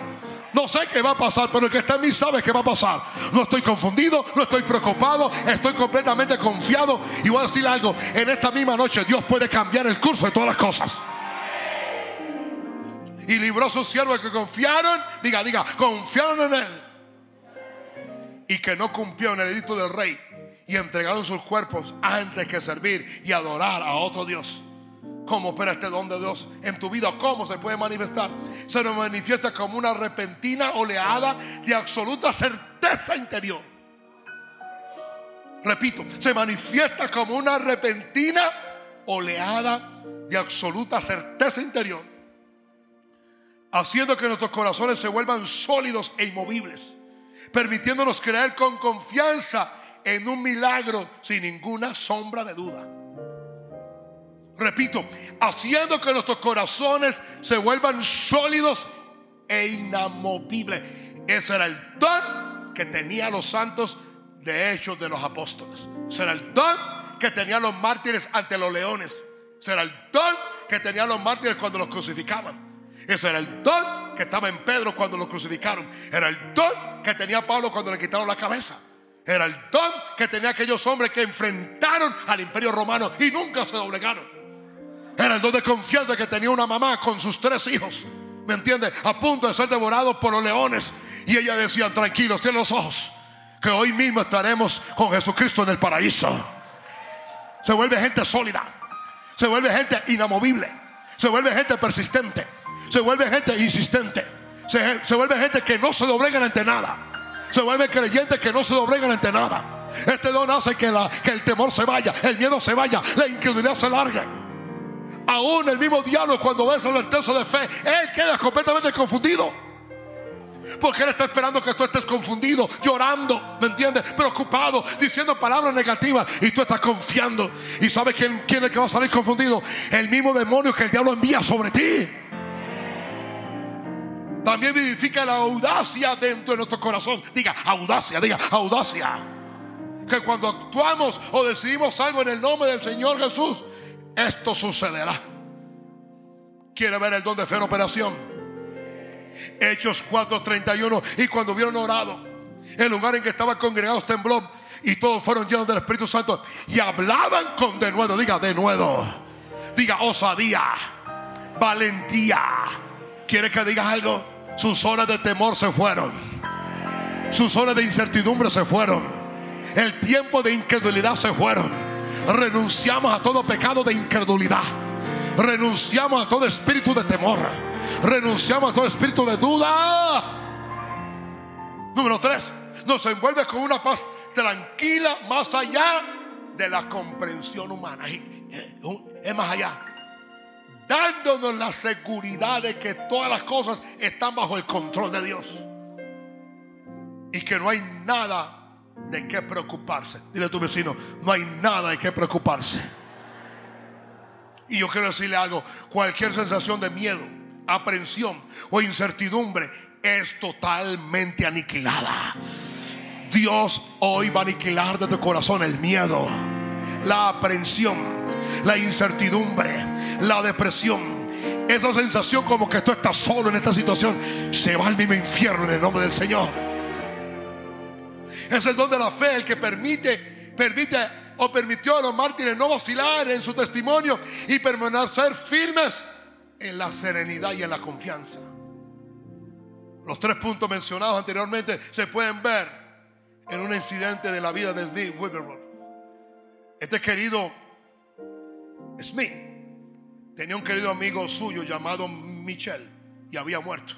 No sé qué va a pasar, pero el que está en mí sabe qué va a pasar. No estoy confundido, no estoy preocupado, estoy completamente confiado. Y voy a decir algo, en esta misma noche Dios puede cambiar el curso de todas las cosas. Y libró a sus siervos que confiaron, diga, diga, confiaron en él. Y que no cumplió en el edicto del rey. Y entregaron sus cuerpos antes que servir y adorar a otro Dios. ¿Cómo opera este don de Dios en tu vida? ¿Cómo se puede manifestar? Se nos manifiesta como una repentina oleada de absoluta certeza interior. Repito, se manifiesta como una repentina oleada de absoluta certeza interior. Haciendo que nuestros corazones se vuelvan sólidos e inmovibles. Permitiéndonos creer con confianza en un milagro sin ninguna sombra de duda. Repito, haciendo que nuestros corazones se vuelvan sólidos e inamovibles. Ese era el don que tenían los santos de hechos de los apóstoles. Ese era el don que tenían los mártires ante los leones. Ese era el don que tenían los mártires cuando los crucificaban. Ese era el don que estaba en Pedro cuando lo crucificaron. Era el don que tenía Pablo cuando le quitaron la cabeza. Era el don que tenía aquellos hombres que enfrentaron al imperio romano y nunca se doblegaron. Era el don de confianza que tenía una mamá con sus tres hijos. ¿Me entiende? A punto de ser devorados por los leones. Y ella decía, tranquilos, cierren los ojos. Que hoy mismo estaremos con Jesucristo en el paraíso. Se vuelve gente sólida. Se vuelve gente inamovible. Se vuelve gente persistente. Se vuelve gente insistente. Se, se vuelve gente que no se doblegan ante nada. Se vuelve creyentes que no se doblegan ante nada. Este don hace que, el temor se vaya, el miedo se vaya, la incredulidad se largue. Aún el mismo diablo cuando ve esa certeza de fe, él queda completamente confundido. Porque él está esperando que tú estés confundido, llorando, ¿me entiendes? Preocupado, diciendo palabras negativas y tú estás confiando. ¿Y sabes quién es el que va a salir confundido? El mismo demonio que el diablo envía sobre ti. También vivifica la audacia dentro de nuestro corazón. Diga audacia, diga audacia. Que cuando actuamos o decidimos algo en el nombre del Señor Jesús, esto sucederá. ¿Quiere ver el don de fe en operación? Hechos 4:31. Y cuando hubieron orado, el lugar en que estaban congregados tembló y todos fueron llenos del Espíritu Santo y hablaban con denuedo. Diga denuedo. Diga osadía, valentía. ¿Quiere que diga algo? Sus horas de temor se fueron. Sus horas de incertidumbre se fueron. El tiempo de incredulidad se fueron. Renunciamos a todo pecado de incredulidad. Renunciamos a todo espíritu de temor. Renunciamos a todo espíritu de duda. Número tres, nos envuelve con una paz tranquila más allá de la comprensión humana. Es más allá. Dándonos la seguridad de que todas las cosas están bajo el control de Dios. Y que no hay nada de qué preocuparse. Dile a tu vecino, no hay nada de qué preocuparse. Y yo quiero decirle algo, cualquier sensación de miedo, aprensión o incertidumbre es totalmente aniquilada. Dios hoy va a aniquilar de tu corazón el miedo, la aprensión, la incertidumbre, la depresión. Esa sensación como que tú estás solo en esta situación, se va al mismo infierno en el nombre del Señor. Es el don de la fe el que permite, permite o permitió a los mártires no vacilar en su testimonio y permanecer firmes en la serenidad y en la confianza. Los tres puntos mencionados anteriormente se pueden ver en un incidente de la vida de Smith Wigglesworth. Este querido Smith tenía un querido amigo suyo llamado Michel y había muerto.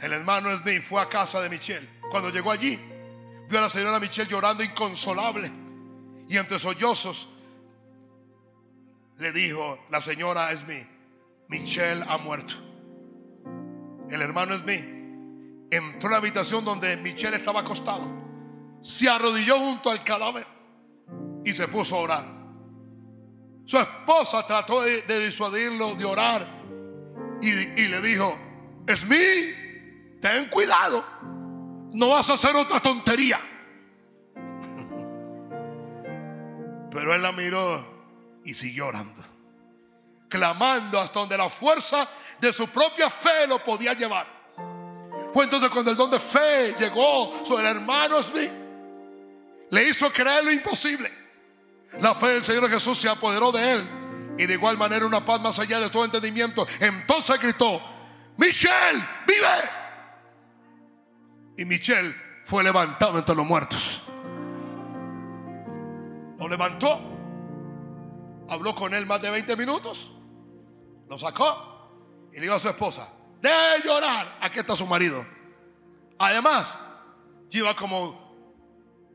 El hermano Smith fue a casa de Michel. Cuando llegó allí, vio a la señora Michel llorando inconsolable y entre sollozos le dijo la señora Smith, Michelle ha muerto. El hermano Smith entró a la habitación donde Michelle estaba acostado, se arrodilló junto al cadáver y se puso a orar. Su esposa trató de, disuadirlo de orar y, y le dijo, Smith, ten cuidado, no vas a hacer otra tontería. <laughs> Pero él la miró y siguió orando. Clamando hasta donde la fuerza de su propia fe lo podía llevar. Fue entonces cuando el don de fe llegó sobre el hermano Smith. Le hizo creer lo imposible. La fe del Señor Jesús se apoderó de él. Y de igual manera una paz más allá de todo entendimiento. Entonces gritó, Michelle, vive. Y Michelle fue levantado entre los muertos. Lo levantó. Habló con él más de 20 minutos. Lo sacó. Y le dijo a su esposa, de llorar. Aquí está su marido. Además, lleva como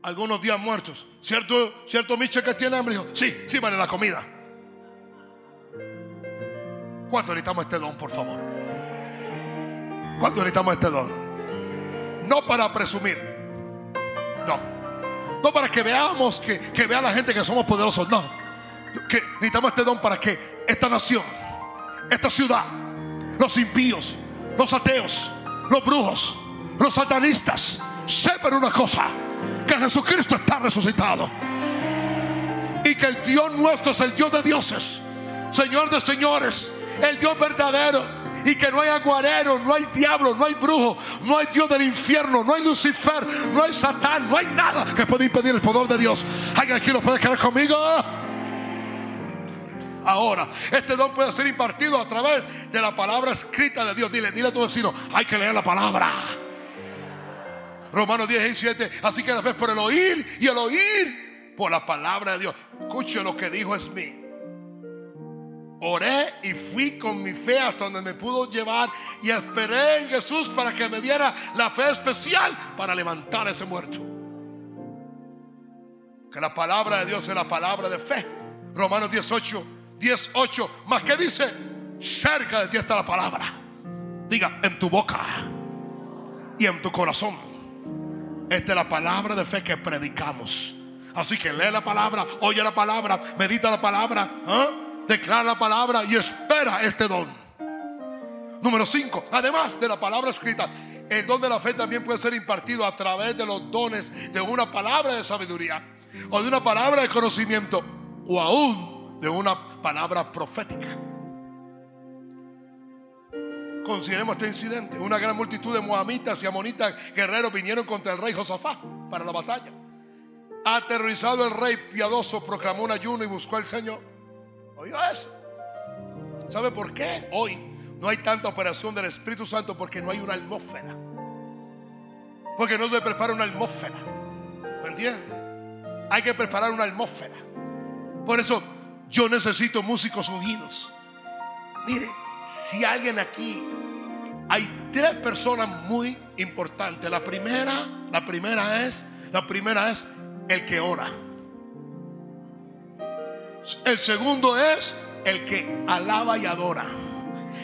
algunos días muertos. ¿Cierto, cierto Michel que tiene hambre? Dijo, sí, sí, vale la comida. ¿Cuánto necesitamos este don, por favor? ¿Cuánto necesitamos este don? No para presumir. No. No para que veamos, que, que vea la gente que somos poderosos. No. Necesitamos este don para que esta nación, esta ciudad, los impíos, los ateos, los brujos, los satanistas, sepan una cosa, que Jesucristo está resucitado. Y que el Dios nuestro es el Dios de dioses, Señor de señores, el Dios verdadero. Y que no hay aguarero, no hay diablo, no hay brujo, no hay Dios del infierno, no hay Lucifer, no hay Satán, no hay nada que pueda impedir el poder de Dios. ¿Alguien aquí lo puede quedar conmigo? Ahora, este don puede ser impartido a través de la palabra escrita de Dios. Dile, dile a tu vecino, hay que leer la palabra. Romanos 10 y 7. Así que la fe es por el oír y el oír por la palabra de Dios. Escuche lo que dijo Smith. Oré y fui con mi fe hasta donde me pudo llevar y esperé en Jesús para que me diera la fe especial para levantar a ese muerto. Que la palabra de Dios es la palabra de fe. Romanos 18, 18. Más que dice, cerca de ti está la palabra. Diga, en tu boca y en tu corazón. Esta es la palabra de fe que predicamos. Así que lee la palabra, oye la palabra, medita la palabra, ¿ah? declara la palabra y espera este don. Número 5, además de la palabra escrita, el don de la fe también puede ser impartido a través de los dones de una palabra de sabiduría o de una palabra de conocimiento o aún de una palabra profética. Consideremos este incidente. Una gran multitud de moamitas y amonitas guerreros vinieron contra el rey Josafá para la batalla. Aterrorizado el rey piadoso proclamó un ayuno y buscó al Señor. Oiga eso. ¿Sabe por qué? Hoy no hay tanta operación del Espíritu Santo porque no hay una atmósfera. Porque no se prepara una atmósfera. ¿Me entiende? Hay que preparar una atmósfera. Por eso yo necesito músicos unidos. Mire, si alguien aquí hay tres personas muy importantes. La primera, la primera es, la primera es el que ora. El segundo es el que alaba y adora.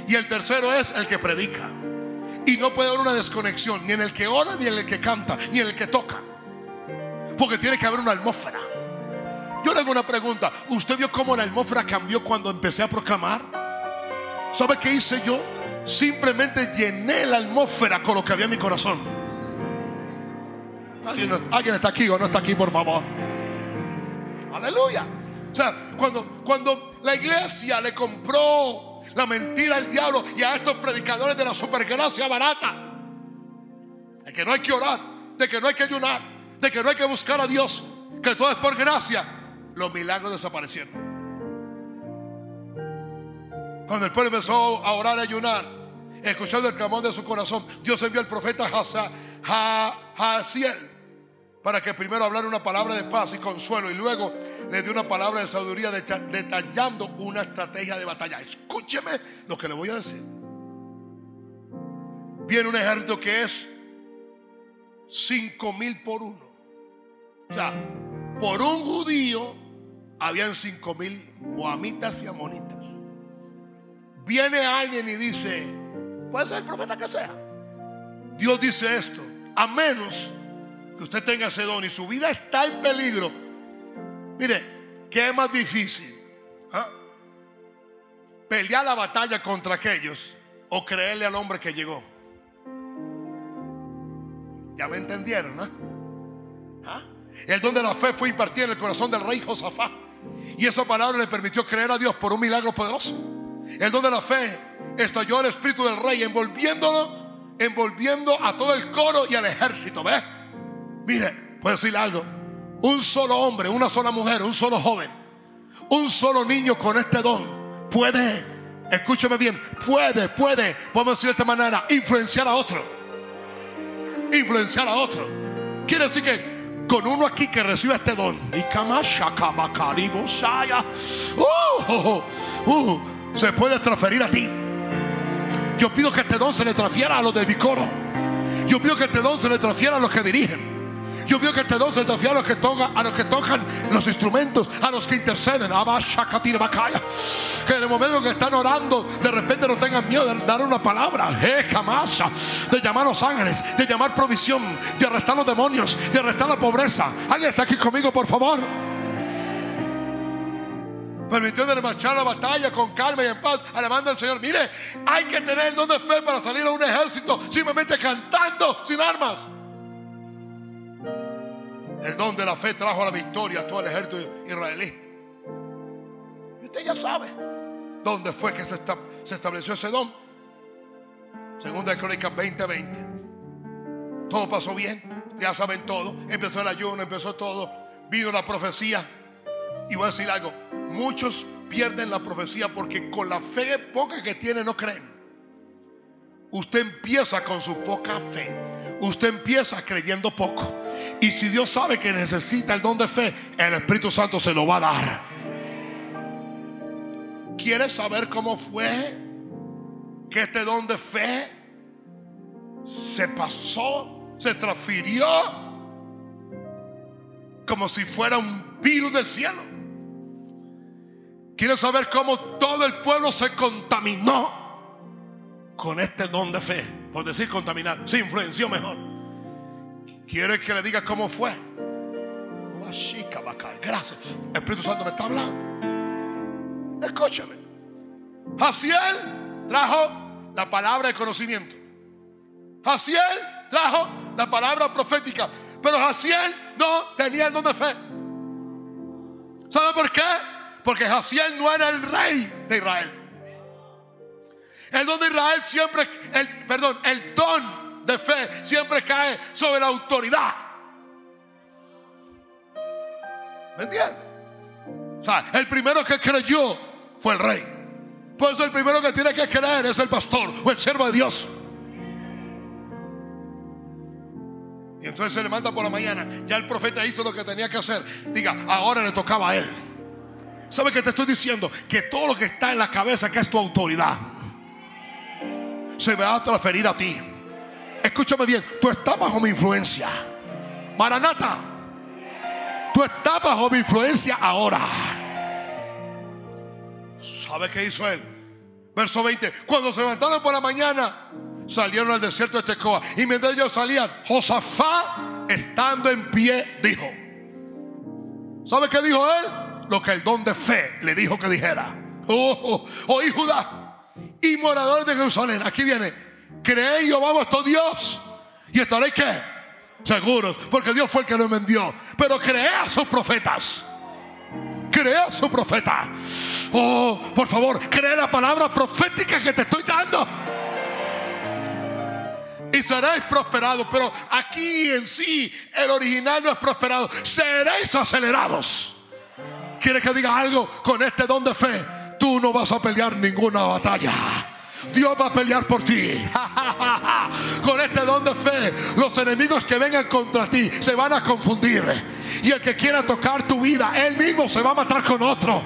Y el tercero es el que predica. Y no puede haber una desconexión ni en el que ora, ni en el que canta, ni en el que toca. Porque tiene que haber una atmósfera. Yo le hago una pregunta. ¿Usted vio cómo la atmósfera cambió cuando empecé a proclamar? ¿Sabe qué hice yo? Simplemente llené la atmósfera con lo que había en mi corazón. ¿Alguien, alguien está aquí o no está aquí, por favor? Aleluya. O sea, cuando, cuando la iglesia le compró la mentira al diablo y a estos predicadores de la supergracia barata, de que no hay que orar, de que no hay que ayunar, de que no hay que buscar a Dios, que todo es por gracia, los milagros desaparecieron. Cuando el pueblo empezó a orar y ayunar, escuchando el clamor de su corazón, Dios envió al profeta Haziel para que primero hablara una palabra de paz y consuelo y luego le dio una palabra de sabiduría detallando una estrategia de batalla. Escúcheme lo que le voy a decir. Viene un ejército que es cinco mil por uno. O sea, por un judío habían cinco mil moamitas y amonitas. Viene alguien y dice, puede ser el profeta que sea. Dios dice esto, a menos que usted tenga ese don y su vida está en peligro. Mire, ¿qué es más difícil? ¿Ah? ¿Pelear la batalla contra aquellos o creerle al hombre que llegó? Ya me entendieron, ¿no? ¿Ah? El don de la fe fue impartido en el corazón del rey Josafá. Y esa palabra le permitió creer a Dios por un milagro poderoso. El don de la fe estalló el espíritu del rey, envolviéndolo, envolviendo a todo el coro y al ejército. ¿Ve? Mire, puedo decirle algo. Un solo hombre, una sola mujer, un solo joven, un solo niño con este don puede, escúcheme bien, puede, puede, podemos decir de esta manera, influenciar a otro. Influenciar a otro. Quiere decir que con uno aquí que reciba este don, y uh, uh, se puede transferir a ti. Yo pido que este don se le transfiera a los del Bicoro. Yo pido que este don se le transfiera a los que dirigen. Yo pido que este don se le transfiera a los que tocan, a los que tocan los instrumentos, a los que interceden. Que en el momento que están orando, de repente no tengan miedo de dar una palabra. De llamar a los ángeles, de llamar provisión, de arrestar los demonios, de arrestar la pobreza. ¿Alguien está aquí conmigo, por favor? Permitió marchar la batalla con calma y en paz, alabando al Señor. Mire, hay que tener el don de fe para salir a un ejército simplemente cantando sin armas. El don de la fe trajo la victoria a todo el ejército israelí. Y usted ya sabe dónde fue que se, estableció ese don. Segunda de Crónicas 20:20. Todo pasó bien, ya saben todo. Empezó el ayuno, empezó todo. Vino la profecía. Y voy a decir algo, muchos pierden la profecía porque con la fe poca que tiene no creen. Usted empieza con su poca fe. Usted empieza creyendo poco. Y si Dios sabe que necesita el don de fe, el Espíritu Santo se lo va a dar. ¿Quieres saber cómo fue que este don de fe se pasó, se transfirió como si fuera un virus del cielo? Quiero saber cómo todo el pueblo se contaminó con este don de fe. Por decir contaminar, se influenció mejor. ¿Quiere que le diga cómo fue? Gracias. Espíritu Santo me está hablando. Escúchame. Jaciel trajo la palabra de conocimiento. Jaciel trajo la palabra profética, pero Jaciel no tenía el don de fe. ¿Sabe por qué? Porque Jaciel no era el rey de Israel. El don de Israel siempre, el, perdón, el don de fe siempre cae sobre la autoridad. ¿Me entiendes? O sea, el primero que creyó fue el rey. Por eso el primero que tiene que creer es el pastor o el siervo de Dios. Y entonces se levanta por la mañana. Ya el profeta hizo lo que tenía que hacer. Diga, ahora le tocaba a él. ¿Sabe qué te estoy diciendo? Que todo lo que está en la cabeza, que es tu autoridad, se va a transferir a ti. Escúchame bien, tú estás bajo mi influencia. Maranata, tú estás bajo mi influencia ahora. ¿Sabe qué hizo él? Verso 20. Cuando se levantaron por la mañana, salieron al desierto de Tecoa. Y mientras ellos salían, Josafá, estando en pie, dijo: ¿Sabe qué dijo él? Lo que el don de fe le dijo que dijera. Oh, oh, oí Judá y moradores de Jerusalén. Aquí viene: Creéis Jehová vuestro Dios y estaréis qué? Seguros, porque Dios fue el que lo vendió. Pero crea a sus profetas. Crea a su profeta. Oh, por favor, cree la palabra profética que te estoy dando. Y seréis prosperados. Pero aquí en sí, el original no es prosperado. Seréis acelerados. ¿Quiere que diga algo con este don de fe? Tú no vas a pelear ninguna batalla. Dios va a pelear por ti. <laughs> Con este don de fe, los enemigos que vengan contra ti se van a confundir. Y el que quiera tocar tu vida, él mismo se va a matar con otro.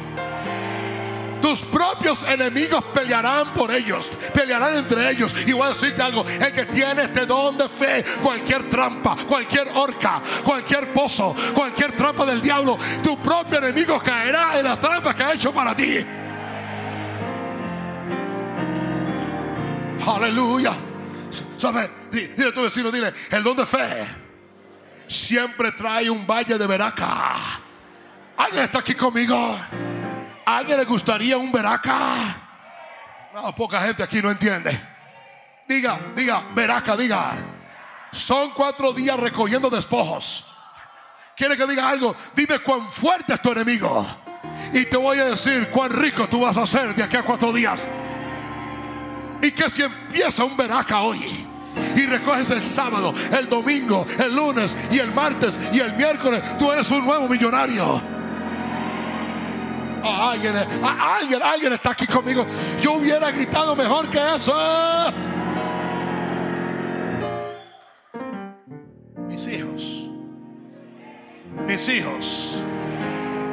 Tus propios enemigos pelearán por ellos, pelearán entre ellos. Y voy a decirte algo, el que tiene este don de fe, cualquier trampa, cualquier horca, cualquier pozo, cualquier trampa del diablo, tu propio enemigo caerá en las trampas que ha hecho para ti. Aleluya. ¿Sabe? Di- Dile a tu vecino, dile, el don de fe siempre trae un valle de veraca. ¿Alguien está aquí conmigo? ¿A alguien le gustaría un veraca? No, poca gente aquí no entiende. Diga, diga, veraca, diga. Son cuatro días recogiendo despojos. ¿Quiere que diga algo? Dime cuán fuerte es tu enemigo. Y te voy a decir cuán rico tú vas a ser de aquí a cuatro días. Y que si empieza un veraca hoy y recoges el sábado, el domingo, el lunes y el martes y el miércoles, tú eres un nuevo millonario. Ah, Alguien, ah, alguien, alguien está aquí conmigo. Yo hubiera gritado mejor que eso. Mis hijos, mis hijos.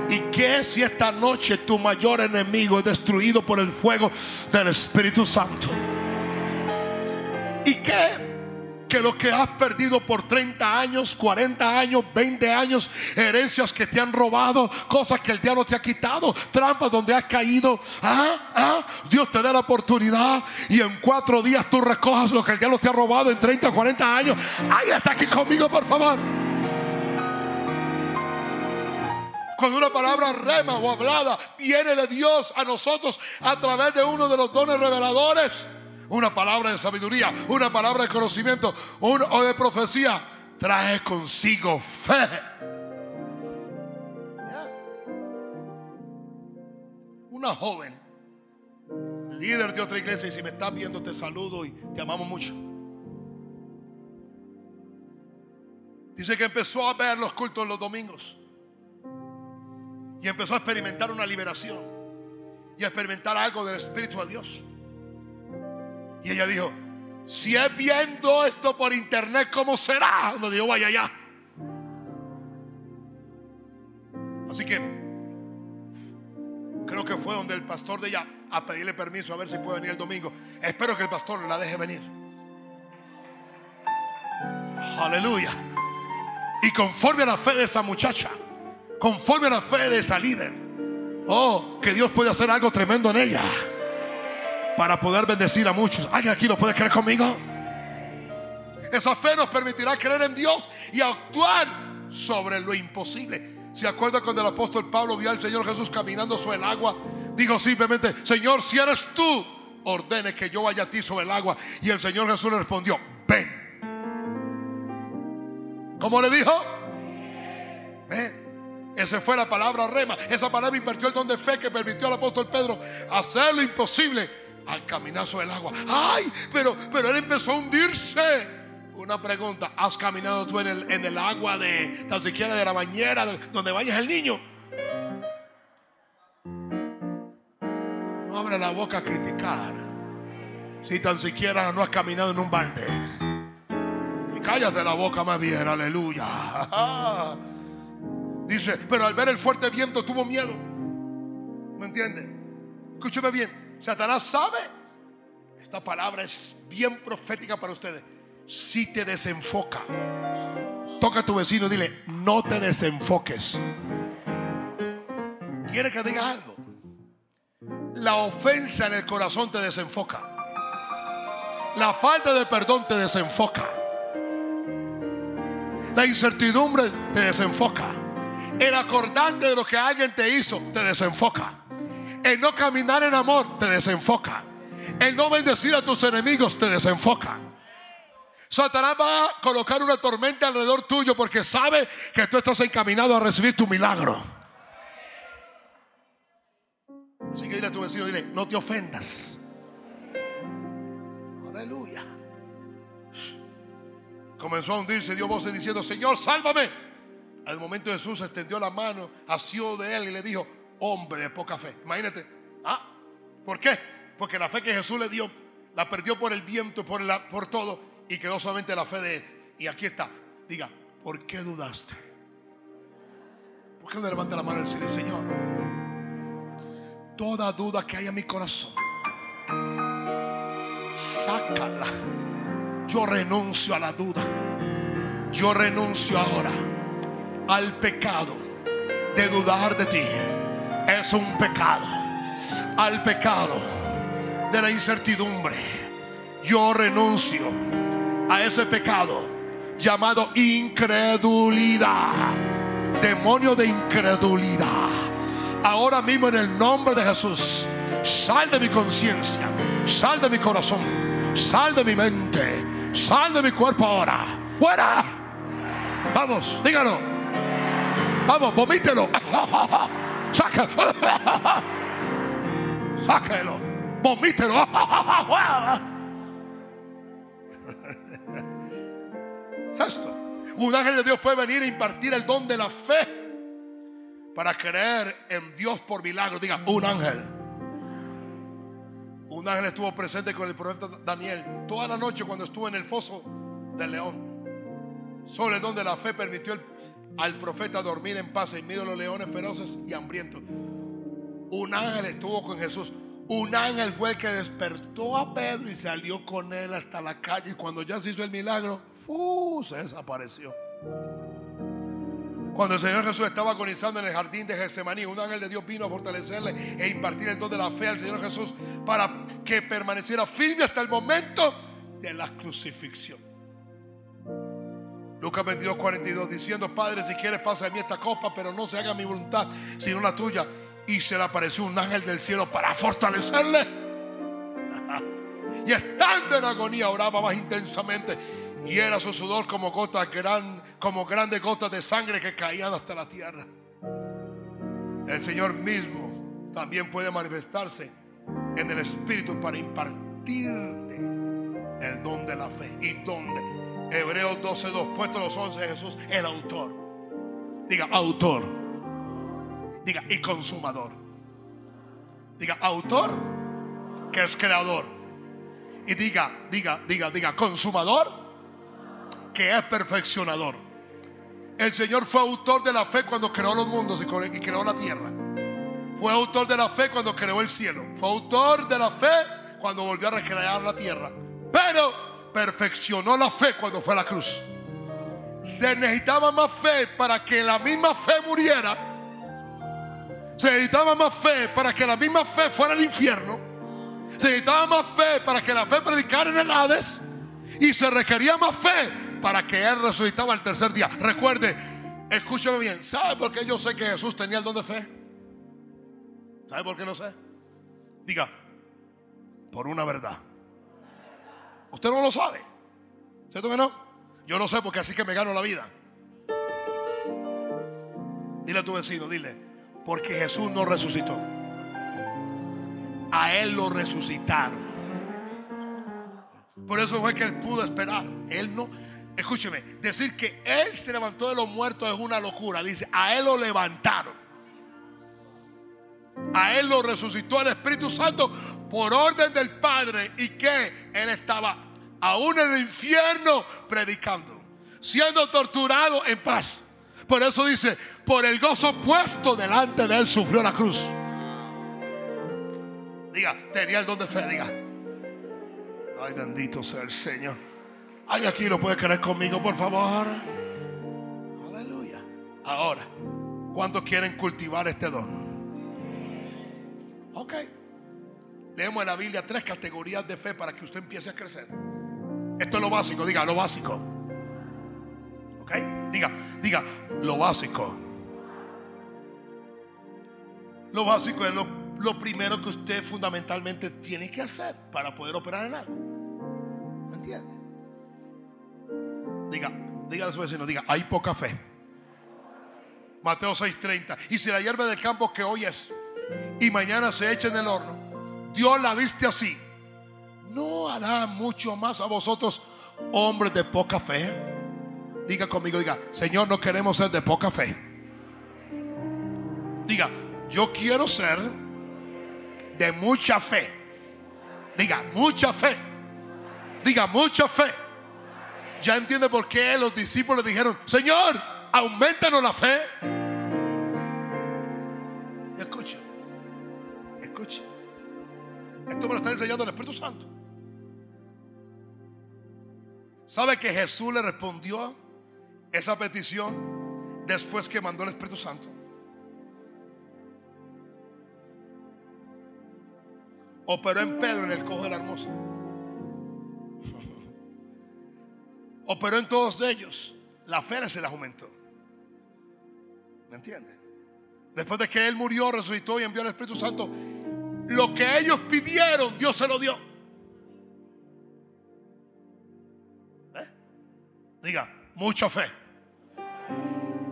¿Y qué si esta noche tu mayor enemigo es destruido por el fuego del Espíritu Santo? ¿Y qué? Que lo que has perdido por 30 años, 40 años, 20 años, herencias que te han robado, cosas que el diablo te ha quitado, trampas donde has caído. Ah, ah, Dios te da la oportunidad y en cuatro días tú recojas lo que el diablo te ha robado en 30, 40 años. Ahí está aquí conmigo, por favor. Cuando una palabra rema o hablada viene de Dios a nosotros a través de uno de los dones reveladores, una palabra de sabiduría, una palabra de conocimiento un- o de profecía, trae consigo fe. Una joven, líder de otra iglesia, y si me estás viendo te saludo y te amamos mucho. Dice que empezó a ver los cultos los domingos. Y empezó a experimentar una liberación. Y a experimentar algo del Espíritu de Dios. Y ella dijo, si es viendo esto por internet, ¿cómo será cuando yo vaya allá? Así que creo que fue donde el pastor de ella a pedirle permiso a ver si puede venir el domingo. Espero que el pastor la deje venir. Aleluya. Y conforme a la fe de esa muchacha, conforme a la fe de esa líder, oh, que Dios puede hacer algo tremendo en ella para poder bendecir a muchos. ¿Alguien aquí lo puede creer conmigo? Esa fe nos permitirá creer en Dios y actuar sobre lo imposible. ¿Se acuerda cuando el apóstol Pablo vio al Señor Jesús caminando sobre el agua? Dijo simplemente, Señor, si eres tú, ordene que yo vaya a ti sobre el agua. Y el Señor Jesús le respondió, ven. ¿Cómo le dijo? Ven. Esa fue la palabra rema. Esa palabra invirtió el don de fe que permitió al apóstol Pedro hacer lo imposible al caminar sobre el agua. Ay, pero, pero él empezó a hundirse. Una pregunta, ¿has caminado tú en el, en el agua de tan siquiera de la bañera de- donde bañas el niño? No abre la boca a criticar. Si tan siquiera no has caminado en un balde. Y cállate la boca más bien, aleluya. <laughs> Dice, pero al ver el fuerte viento tuvo miedo. ¿Me entiende? Escúcheme bien. Satanás sabe. Esta palabra es bien profética para ustedes. Si te desenfoca. Toca a tu vecino y dile, no te desenfoques. ¿Quiere que diga algo? La ofensa en el corazón te desenfoca. La falta de perdón te desenfoca. La incertidumbre te desenfoca. El acordarte de lo que alguien te hizo te desenfoca. El no caminar en amor te desenfoca. El no bendecir a tus enemigos te desenfoca. Satanás va a colocar una tormenta alrededor tuyo porque sabe que tú estás encaminado a recibir tu milagro. Así que dile a tu vecino, dile, no te ofendas. Aleluya. Comenzó a hundirse, dio voces diciendo, Señor, sálvame. Al momento Jesús extendió la mano, asió de él y le dijo, hombre de poca fe. Imagínate. ¿Ah? ¿Por qué? Porque la fe que Jesús le dio, la perdió por el viento, por, la, por todo, y quedó solamente la fe de él. Y aquí está. Diga, ¿por qué dudaste? ¿Por qué no levanta la mano y decirle, Señor? Toda duda que haya en mi corazón, sácala. Yo renuncio a la duda. Yo renuncio ahora al pecado de dudar de ti. Es un pecado. Al pecado de la incertidumbre. Yo renuncio a ese pecado llamado incredulidad. Demonio de incredulidad. Ahora mismo en el nombre de Jesús, sal de mi conciencia, sal de mi corazón, sal de mi mente, sal de mi cuerpo ahora. ¡Fuera! Vamos, dígalo. Vamos, vomítelo. <laughs> Saca. <laughs> Sáquelo. Vomítelo. <laughs> Sexto, un ángel de Dios puede venir a impartir el don de la fe para creer en Dios por milagro. Diga, un ángel. Un ángel estuvo presente con el profeta Daniel toda la noche cuando estuvo en el foso del león. Sobre el don de la fe permitió el- al profeta dormir en paz en medio de los leones feroces y hambrientos. Un ángel estuvo con Jesús. Un ángel fue el que despertó a Pedro y salió con él hasta la calle. Y cuando ya se hizo el milagro, ¡uh! se desapareció. Cuando el Señor Jesús estaba agonizando en el jardín de Getsemaní, un ángel de Dios vino a fortalecerle e impartir el don de la fe al Señor Jesús para que permaneciera firme hasta el momento de la crucifixión. Lucas 22, 42, diciendo, Padre, si quieres pasa de mí esta copa, pero no se haga mi voluntad, sino la tuya. Y se le apareció un ángel del cielo para fortalecerle. <laughs> Y estando en agonía oraba más intensamente. Y era su sudor como gotas gran, como grandes gotas de sangre que caían hasta la tierra. El Señor mismo también puede manifestarse en el Espíritu para impartirte el don de la fe. ¿Y dónde? Hebreos 12.2, puesto los 11 de Jesús, el autor. Diga, autor. Diga, y consumador. Diga, autor, que es creador. Y diga, diga, diga, diga, consumador, que es perfeccionador. El Señor fue autor de la fe cuando creó los mundos y creó la tierra. Fue autor de la fe cuando creó el cielo. Fue autor de la fe cuando volvió a recrear la tierra. Pero perfeccionó la fe cuando fue a la cruz. Se necesitaba más fe para que la misma fe muriera. Se necesitaba más fe para que la misma fe fuera al infierno. Se necesitaba más fe para que la fe predicara en el Hades. Y se requería más fe para que Él resucitaba el tercer día. Recuerde, escúcheme bien. ¿Sabe por qué yo sé que Jesús tenía el don de fe? ¿Sabe por qué lo sé? Diga, por una verdad. Usted no lo sabe. ¿Cierto que no? Yo no sé porque así que me gano la vida. Dile a tu vecino, dile, porque Jesús no resucitó. A Él lo resucitaron. Por eso fue que Él pudo esperar. Él no, escúcheme, decir que Él se levantó de los muertos es una locura. Dice, a Él lo levantaron. A Él lo resucitó el Espíritu Santo por orden del Padre. Y que Él estaba aún en el infierno predicando, siendo torturado en paz. Por eso dice, por el gozo puesto delante de Él sufrió la cruz. Diga, tenía el don de fe, diga. Ay, bendito sea el Señor. Ay, aquí lo puede creer conmigo, por favor. Aleluya. Ahora, ¿cuántos quieren cultivar este don? Ok. Leemos en la Biblia tres categorías de fe para que usted empiece a crecer. Esto es lo básico, diga, lo básico. Ok. Diga, diga, lo básico. Lo básico es lo, lo primero que usted fundamentalmente tiene que hacer para poder operar en algo. ¿Me entiende? Diga, diga a su vecino, diga, hay poca fe. Mateo 6:30. Y si la hierba del campo que hoy es y mañana se echa en el horno, Dios la viste así, ¿no hará mucho más a vosotros, hombres de poca fe? Diga conmigo, diga, Señor, no queremos ser de poca fe. Diga, yo quiero ser de mucha fe. Diga, mucha fe. Diga, mucha fe. Ya entiende por qué los discípulos dijeron, Señor, aumentanos la fe. Y escuche, escuche. Esto me lo está enseñando el Espíritu Santo. ¿Sabe que Jesús le respondió esa petición después que mandó el Espíritu Santo? Operó en Pedro en el cojo de la hermosa. <laughs> Operó en todos ellos. La fe se les aumentó. ¿Me entiende? Después de que Él murió, resucitó y envió al Espíritu Santo, lo que ellos pidieron, Dios se lo dio. ¿Eh? Diga, mucha fe.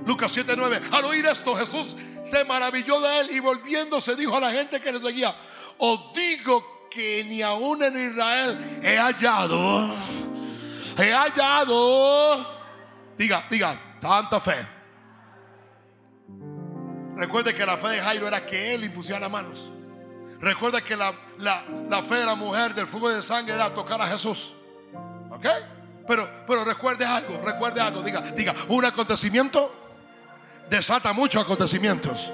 Lucas 7:9. Al oír esto, Jesús se maravilló de él y volviéndose dijo a la gente que le seguía: Os digo que ni aún en Israel he hallado, he hallado, diga, diga, tanta fe. Recuerde que la fe de Jairo era que él impusiera manos. Recuerda que la, la- la fe de la mujer del fuego de sangre era tocar a Jesús. ¿Ok? Pero, pero recuerde algo, recuerde algo. Diga, diga, un acontecimiento desata muchos acontecimientos.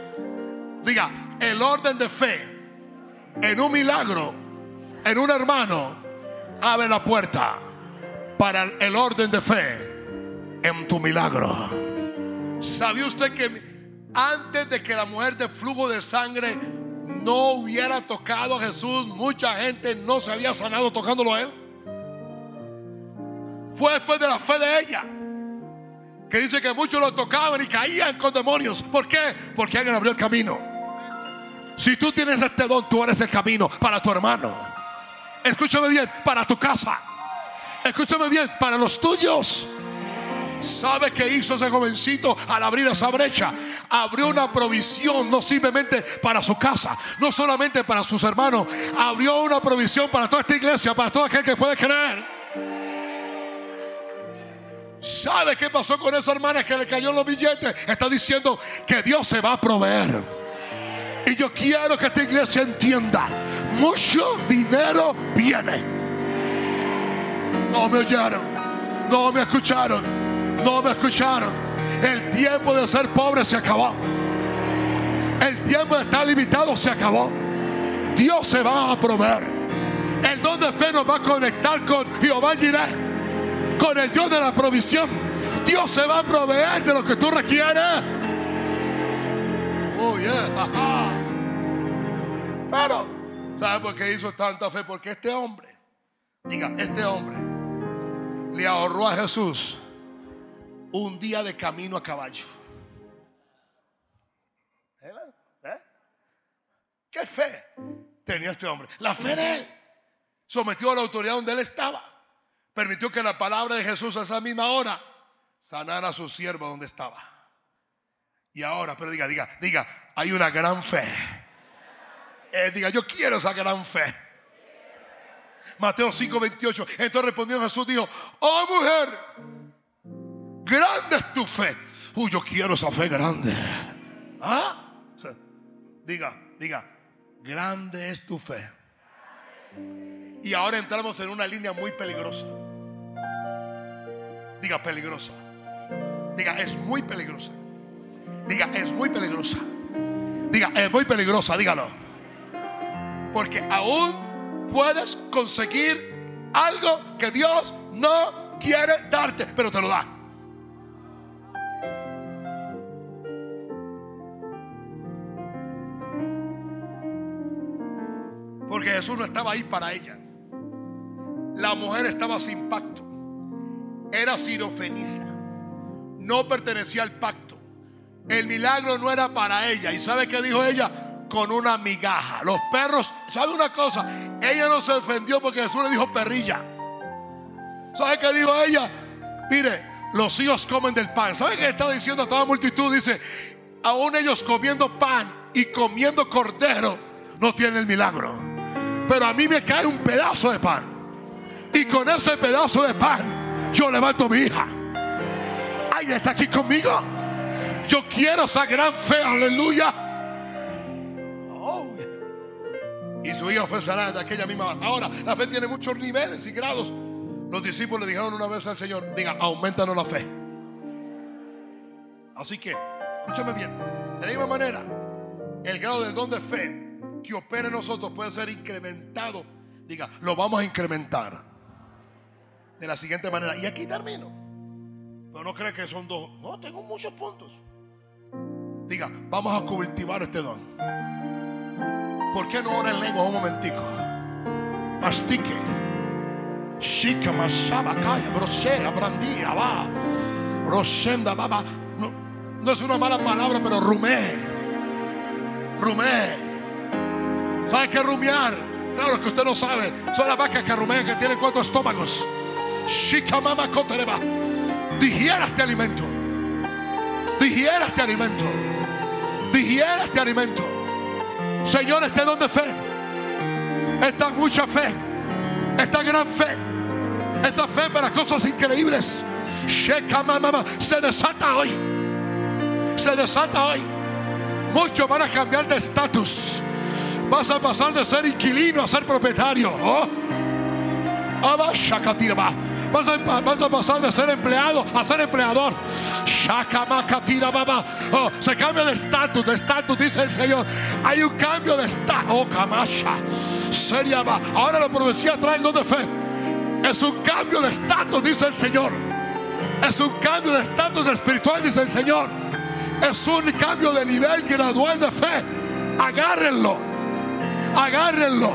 Diga, el orden de fe en un milagro, en un hermano, abre la puerta para el orden de fe en tu milagro. ¿Sabía usted que antes de que la mujer de flujo de sangre no hubiera tocado a Jesús, mucha gente no se había sanado tocándolo a él? Fue después de la fe de ella. Que dice que muchos lo tocaban y caían con demonios. ¿Por qué? Porque alguien abrió el camino. Si tú tienes este don, tú eres el camino para tu hermano. Escúchame bien, para tu casa. Escúchame bien, para los tuyos. ¿Sabe qué hizo ese jovencito al abrir esa brecha? Abrió una provisión no simplemente para su casa, no solamente para sus hermanos, abrió una provisión para toda esta iglesia, para todo aquel que puede creer. ¿Sabe qué pasó con esa hermana que le cayó los billetes? Está diciendo que Dios se va a proveer. Y yo quiero que esta iglesia entienda, mucho dinero viene. No me oyeron, no me escucharon, no me escucharon. El tiempo de ser pobre se acabó. El tiempo de estar limitado se acabó. Dios se va a proveer. El don de fe nos va a conectar con Jehová Jireh con el Dios de la provisión. Dios se va a proveer de lo que tú requieres. Oh, yeah. <laughs> Pero, ¿sabe por qué hizo tanta fe? Porque este hombre, diga, este hombre le ahorró a Jesús un día de camino a caballo. ¿Eh? ¿Qué fe tenía este hombre? La fe de él. sometió a la autoridad donde él estaba. Permitió que la palabra de Jesús a esa misma hora sanara a su siervo donde estaba. Y ahora, pero diga, diga, diga, hay una gran fe. Eh, diga, yo quiero esa gran fe. Mateo 5, 28. Entonces respondió Jesús, dijo, oh mujer, grande es tu fe. Uy, yo quiero esa fe grande. ¿Ah? Diga, diga, grande es tu fe. Y ahora entramos en una línea muy peligrosa. Diga, peligrosa. Diga, es muy peligrosa. Diga, es muy peligrosa. Diga, es muy peligrosa, dígalo. Porque aún puedes conseguir algo que Dios no quiere darte, pero te lo da. Jesús no estaba ahí para ella. La mujer estaba sin pacto. Era sirofeniza. No pertenecía al pacto. El milagro no era para ella. ¿Y sabe qué dijo ella? Con una migaja. Los perros, ¿sabe una cosa? Ella no se ofendió porque Jesús le dijo perrilla. ¿Sabe qué dijo ella? Mire, los hijos comen del pan. ¿Sabe qué estaba diciendo a toda multitud? Dice, aún ellos comiendo pan y comiendo cordero no tienen el milagro. Pero a mí me cae un pedazo de pan. Y con ese pedazo de pan yo levanto a mi hija. Ay, está aquí conmigo. Yo quiero esa gran fe, aleluya. Oh, y su hija fue sanada de aquella misma hora. Ahora, la fe tiene muchos niveles y grados. Los discípulos le dijeron una vez al Señor, diga, aumentanos la fe. Así que, escúchame bien, de la misma manera, el grado del don de fe que opera en nosotros puede ser incrementado. Diga, lo vamos a incrementar. De la siguiente manera. Y aquí termino. Pero no cree que son dos. No, tengo muchos puntos. Diga, vamos a cultivar este don. ¿Por qué no ora en lengua un momentico? Mastique. Shika masaba kaya, brosea, brandía, va. Rosenda, baba. No, no es una mala palabra, pero rumé. Rumé. ¿Sabe qué rumiar? Claro que usted no sabe. Son las vacas que rumean que tienen cuatro estómagos. Shikamama kotereba. Digiera este alimento. Digiera este alimento. Digiera este alimento. Señor, este don de fe. Esta mucha fe. Esta gran fe. Esta fe para cosas increíbles. Shekamamama. Se desata hoy. Se desata hoy. Muchos van a cambiar de estatus. Vas a pasar de ser inquilino a ser propietario. Oh. Vas a, vas a pasar de ser empleado a ser empleador. Oh, se cambia de estatus, de estatus, dice el Señor. Hay un cambio de estatus. Oh, Kamasha. Ahora la profecía trae el de fe. Es un cambio de estatus, dice el Señor. Es un cambio de estatus espiritual, dice el Señor. Es un cambio de nivel gradual de fe. Agárrenlo. Agárrenlo.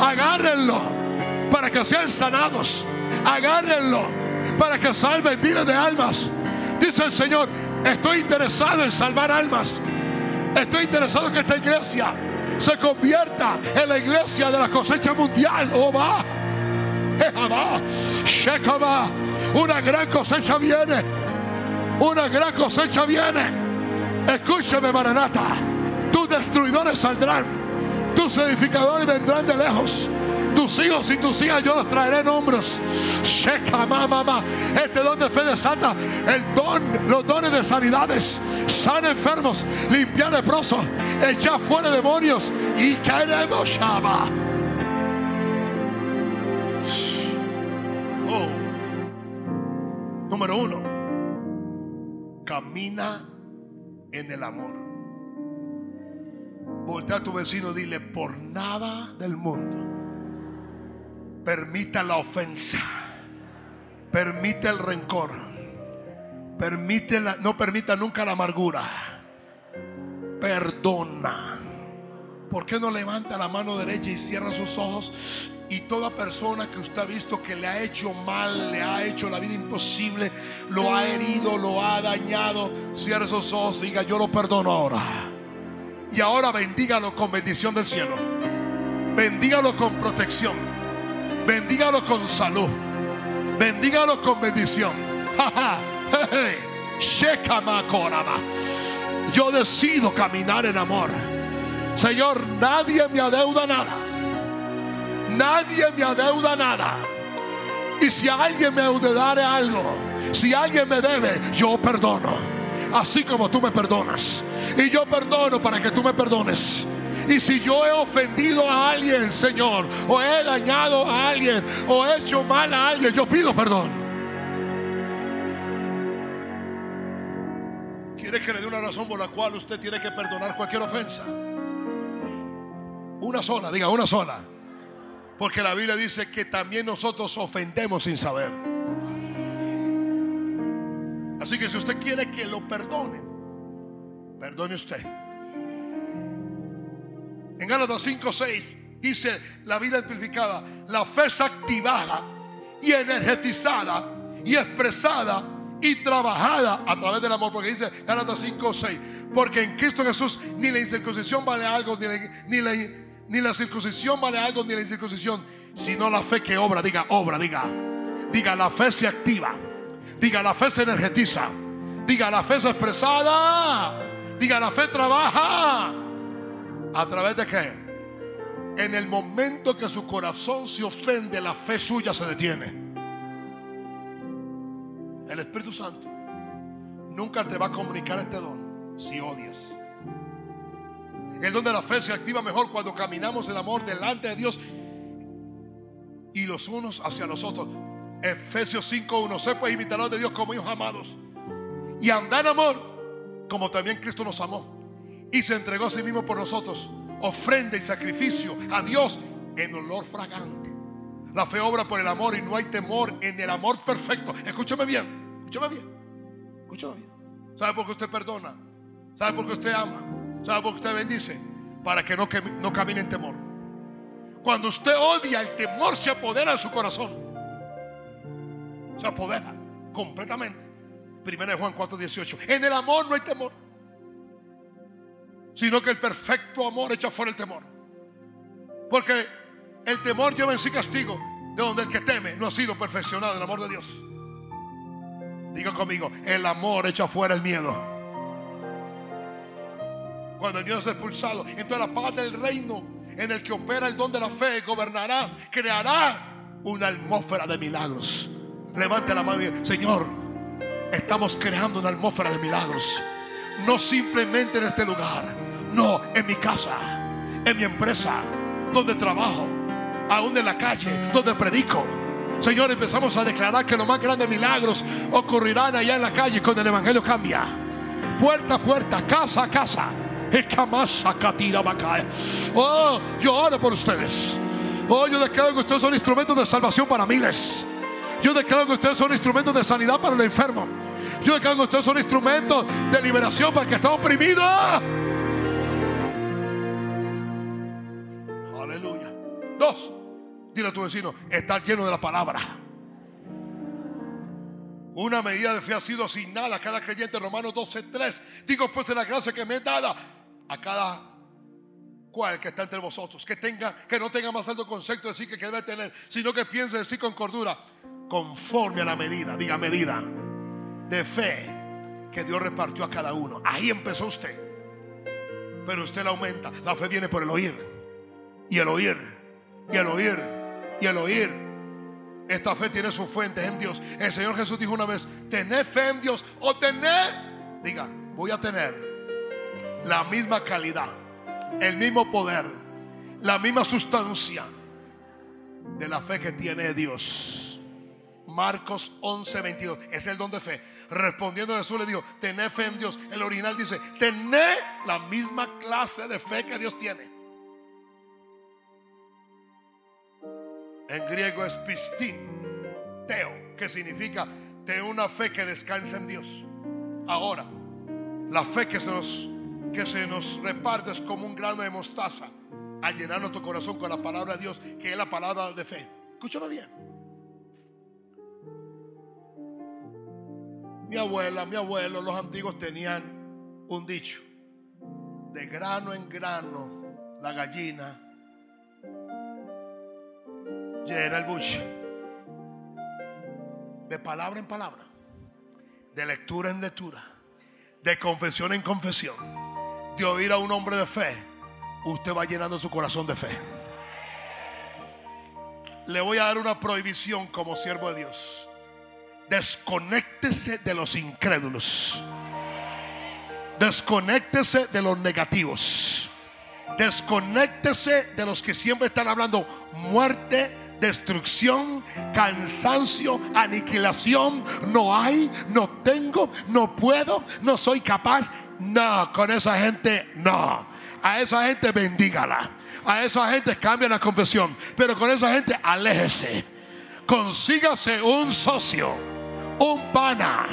Agárrenlo. Para que sean sanados. Agárrenlo. Para que salven miles de almas. Dice el Señor. Estoy interesado en salvar almas. Estoy interesado en que esta iglesia se convierta en la iglesia de la cosecha mundial. Oh, va. <laughs> Una gran cosecha viene. Una gran cosecha viene. Escúcheme, Maranata. Tus destruidores saldrán. Tus edificadores vendrán de lejos. Tus hijos y tus hijas yo los traeré en hombros. Shekama, mamá. Este don de fe desata el don, los dones de sanidades. Sana enfermos, limpiar leprosos, echar fuera demonios y caeremos Shama. Oh. Número uno, camina en el amor. Voltea a tu vecino dile, por nada del mundo, permita la ofensa, permite el rencor, permite la- no permita nunca la amargura, perdona. ¿Por qué no levanta la mano derecha y cierra sus ojos? Y toda persona que usted ha visto que le ha hecho mal, le ha hecho la vida imposible, lo ha herido, lo ha dañado, cierre sus ojos y diga, yo lo perdono ahora. Y ahora bendígalo con bendición del cielo. Bendígalo con protección. Bendígalo con salud. Bendígalo con bendición. <laughs> Yo decido caminar en amor. Señor, nadie me adeuda nada. Nadie me adeuda nada. Y si alguien me adeudare algo, si alguien me debe, yo perdono. Así como tú me perdonas. Y yo perdono para que tú me perdones. Y si yo he ofendido a alguien, Señor, o he dañado a alguien, o he hecho mal a alguien, yo pido perdón. ¿Quiere que le dé una razón por la cual usted tiene que perdonar cualquier ofensa? Una sola, diga una sola. Porque la Biblia dice que también nosotros ofendemos sin saber. Así que si usted quiere que lo perdone, perdone usted. En Gálatas 5, 6 dice la Biblia amplificada, la fe es activada y energetizada y expresada y trabajada a través del amor. Porque dice Gálatas 5, 6, porque en Cristo Jesús ni la incircuncisión vale algo, ni la, ni la, ni la circuncisión vale algo, ni la incircuncisión, sino la fe que obra, diga, obra, diga, diga, la fe se activa, diga, la fe se energetiza, diga, la fe es expresada, diga, la fe trabaja. ¿A través de qué? En el momento que su corazón se ofende, la fe suya se detiene. El Espíritu Santo nunca te va a comunicar este don si odias. El don de la fe se activa mejor cuando caminamos el amor delante de Dios y los unos hacia los otros. Efesios 5:1. Sé pues imitadores de Dios como hijos amados. Y andar en amor como también Cristo nos amó. Y se entregó a sí mismo por nosotros. Ofrenda y sacrificio a Dios en olor fragante. La fe obra por el amor y no hay temor en el amor perfecto. Escúchame bien. Escúchame bien. Escúchame bien. ¿Sabe por qué usted perdona? ¿Sabe por qué usted ama? ¿Sabe por qué usted bendice? Para que no, que no camine en temor. Cuando usted odia, el temor se apodera de su corazón. Se apodera completamente. Primera de Juan 4, 18. En el amor no hay temor. Sino que el perfecto amor echa fuera el temor. Porque el temor lleva en sí castigo. De donde el que teme no ha sido perfeccionado el amor de Dios. Diga conmigo, el amor echa fuera el miedo. Cuando el miedo es expulsado, entonces la paz del reino en el que opera el don de la fe gobernará, creará una atmósfera de milagros. Levante la mano y diga, Señor, estamos creando una atmósfera de milagros. No simplemente en este lugar, no, en mi casa, en mi empresa, donde trabajo, aún en la calle, donde predico. Señor, empezamos a declarar que los más grandes milagros ocurrirán allá en la calle cuando el Evangelio cambia. Puerta a puerta, casa a casa. Bacae. Oh, yo oro por ustedes. Oh, yo declaro que ustedes son instrumentos de salvación para miles. Yo declaro que ustedes son instrumentos de sanidad para el enfermo. Yo declaro que ustedes son instrumentos de liberación para el que está oprimido. Aleluya. Dos. Dile a tu vecino, estar lleno de la palabra. Una medida de fe ha sido asignada a cada creyente, Romanos 12:3. Digo pues de la gracia que me es dada a cada cual que está entre vosotros, que tenga, que no tenga más alto concepto de sí que debe tener, sino que piense de con cordura, conforme a la medida, diga medida, de fe que Dios repartió a cada uno. Ahí empezó usted. Pero usted la aumenta. La fe viene por el oír. Y el oír. Y el oír. Y el oír. Esta fe tiene su fuente en Dios. El Señor Jesús dijo una vez, tened fe en Dios o tened, diga, voy a tener la misma calidad, el mismo poder, la misma sustancia de la fe que tiene Dios. Marcos 11, 22. Es el don de fe. Respondiendo Jesús le dijo, tened fe en Dios. El original dice, tened la misma clase de fe que Dios tiene. En griego es pistín, teo, que significa tener una fe que descansa en Dios. Ahora, la fe que se nos, que se nos reparte es como un grano de mostaza a llenar nuestro corazón con la palabra de Dios, que es la palabra de fe. Escúchame bien. Mi abuela, mi abuelo, los antiguos tenían un dicho. De grano en grano, la gallina Llena el bush. De palabra en palabra. De lectura en lectura. De confesión en confesión. De oír a un hombre de fe. Usted va llenando su corazón de fe. Le voy a dar una prohibición como siervo de Dios. Desconéctese de los incrédulos. Desconéctese de los negativos. Desconéctese de los que siempre están hablando muerte, destrucción, cansancio, aniquilación. No hay, no tengo, no puedo, no soy capaz. No, con esa gente no. A esa gente bendígala. A esa gente cambia la confesión. Pero con esa gente aléjese. Consígase un socio, un pana,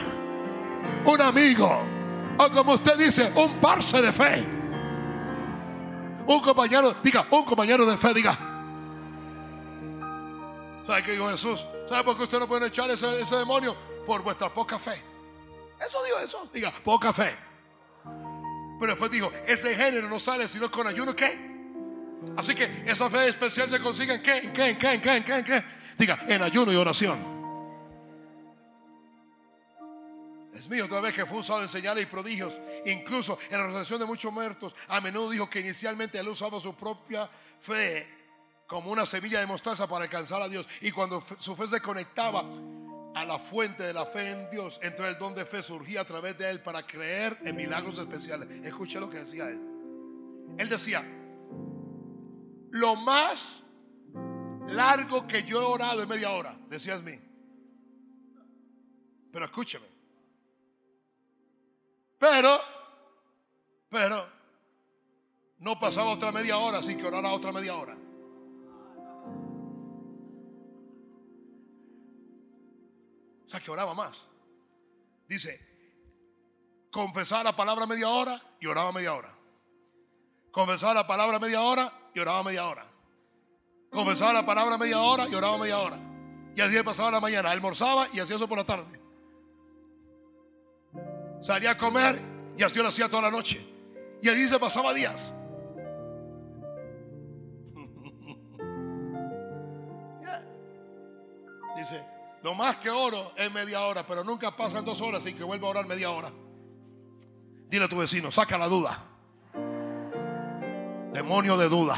un amigo. O como usted dice, un parce de fe. Un compañero, diga, un compañero de fe, diga. ¿Sabe qué dijo Jesús? ¿Sabe por qué usted no puede echar ese, demonio? Por vuestra poca fe. Eso dijo Jesús. Diga, poca fe. Pero después dijo, ese género no sale sino con ayuno, ¿qué? Así que esa fe especial se consigue en qué, en qué, en qué, en qué, en qué, en qué. Diga, en ayuno y oración. Es mío otra vez que fue usado en señales y prodigios. Incluso en la resurrección de muchos muertos. A menudo dijo que inicialmente él usaba su propia fe como una semilla de mostaza para alcanzar a Dios. Y cuando su fe se conectaba a la fuente de la fe en Dios, entonces el don de fe surgía a través de él para creer en milagros especiales. Escuche lo que decía él. Él decía, lo más largo que yo he orado es media hora, decías mí. Pero escúcheme. Pero, pero, no pasaba otra media hora sin que orara otra media hora. O sea, que oraba más. Dice, confesaba la palabra media hora y oraba media hora. Confesaba la palabra media hora y oraba media hora. Confesaba la palabra media hora y oraba media hora. Y así pasaba la mañana. Almorzaba y hacía eso por la tarde. Salía a comer y así lo hacía toda la noche. Y así se pasaba días. <laughs> Dice, lo más que oro es media hora, pero nunca pasan dos horas sin que vuelva a orar media hora. Dile a tu vecino, saca la duda. Demonio de duda.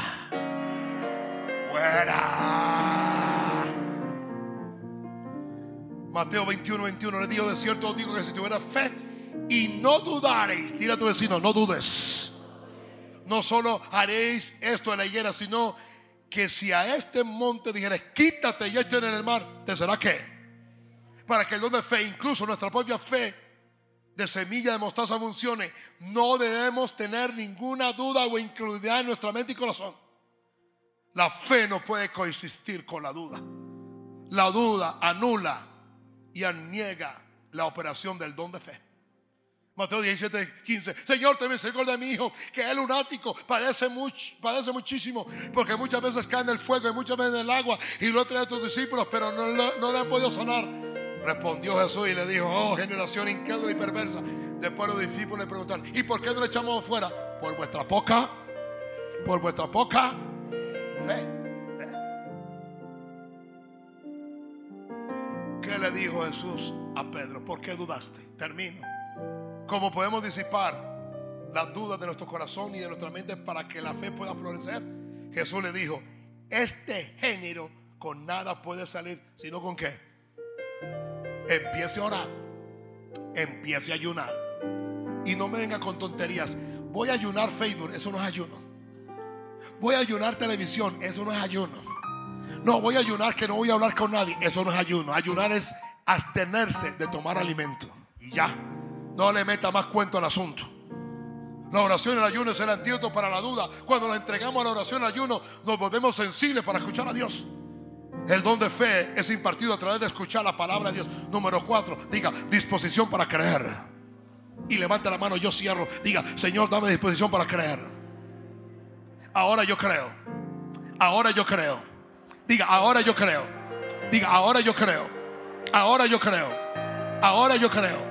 Fuera. Mateo 21, 21 le digo de cierto os digo que si tuviera fe y no dudareis, dile a tu vecino, no dudes. No solo haréis esto de la higuera, sino que si a este monte dijeres, quítate y échate en el mar, ¿te será qué? Para que el don de fe, incluso nuestra propia fe de semilla de mostaza funcione, no debemos tener ninguna duda o incredulidad en nuestra mente y corazón. La fe no puede coexistir con la duda. La duda anula y aniega la operación del don de fe. Mateo 17, 15. Señor, ten misericordia de mi hijo, que es lunático, padece, much, padece muchísimo, porque muchas veces cae en el fuego y muchas veces en el agua, y lo trae a tus discípulos, pero no, le- han podido sanar. Respondió Jesús y le dijo, oh generación incrédula y perversa. Después los discípulos le preguntaron, ¿y por qué no le echamos fuera? Por vuestra poca, por vuestra poca fe. ¿Qué le dijo Jesús a Pedro? ¿Por qué dudaste? Termino. ¿Cómo podemos disipar las dudas de nuestro corazón y de nuestra mente para que la fe pueda florecer? Jesús le dijo, este género con nada puede salir, sino con qué? Empiece a orar, empiece a ayunar. Y no me venga con tonterías. Voy a ayunar Facebook, eso no es ayuno. Voy a ayunar televisión, eso no es ayuno. No, voy a ayunar que no voy a hablar con nadie. Eso no es ayuno. Ayunar es abstenerse de tomar alimento. Y ya. No le meta más cuento al asunto. La oración y el ayuno es el antídoto para la duda. Cuando nos entregamos a la oración y ayuno, nos volvemos sensibles para escuchar a Dios. El don de fe es impartido a través de escuchar la palabra de Dios. Número cuatro, diga disposición para creer. Y levante la mano, yo cierro. Diga, Señor, dame disposición para creer. Ahora yo creo. Ahora yo creo. Diga, ahora yo creo. Diga, ahora yo creo. Ahora yo creo. Ahora yo creo.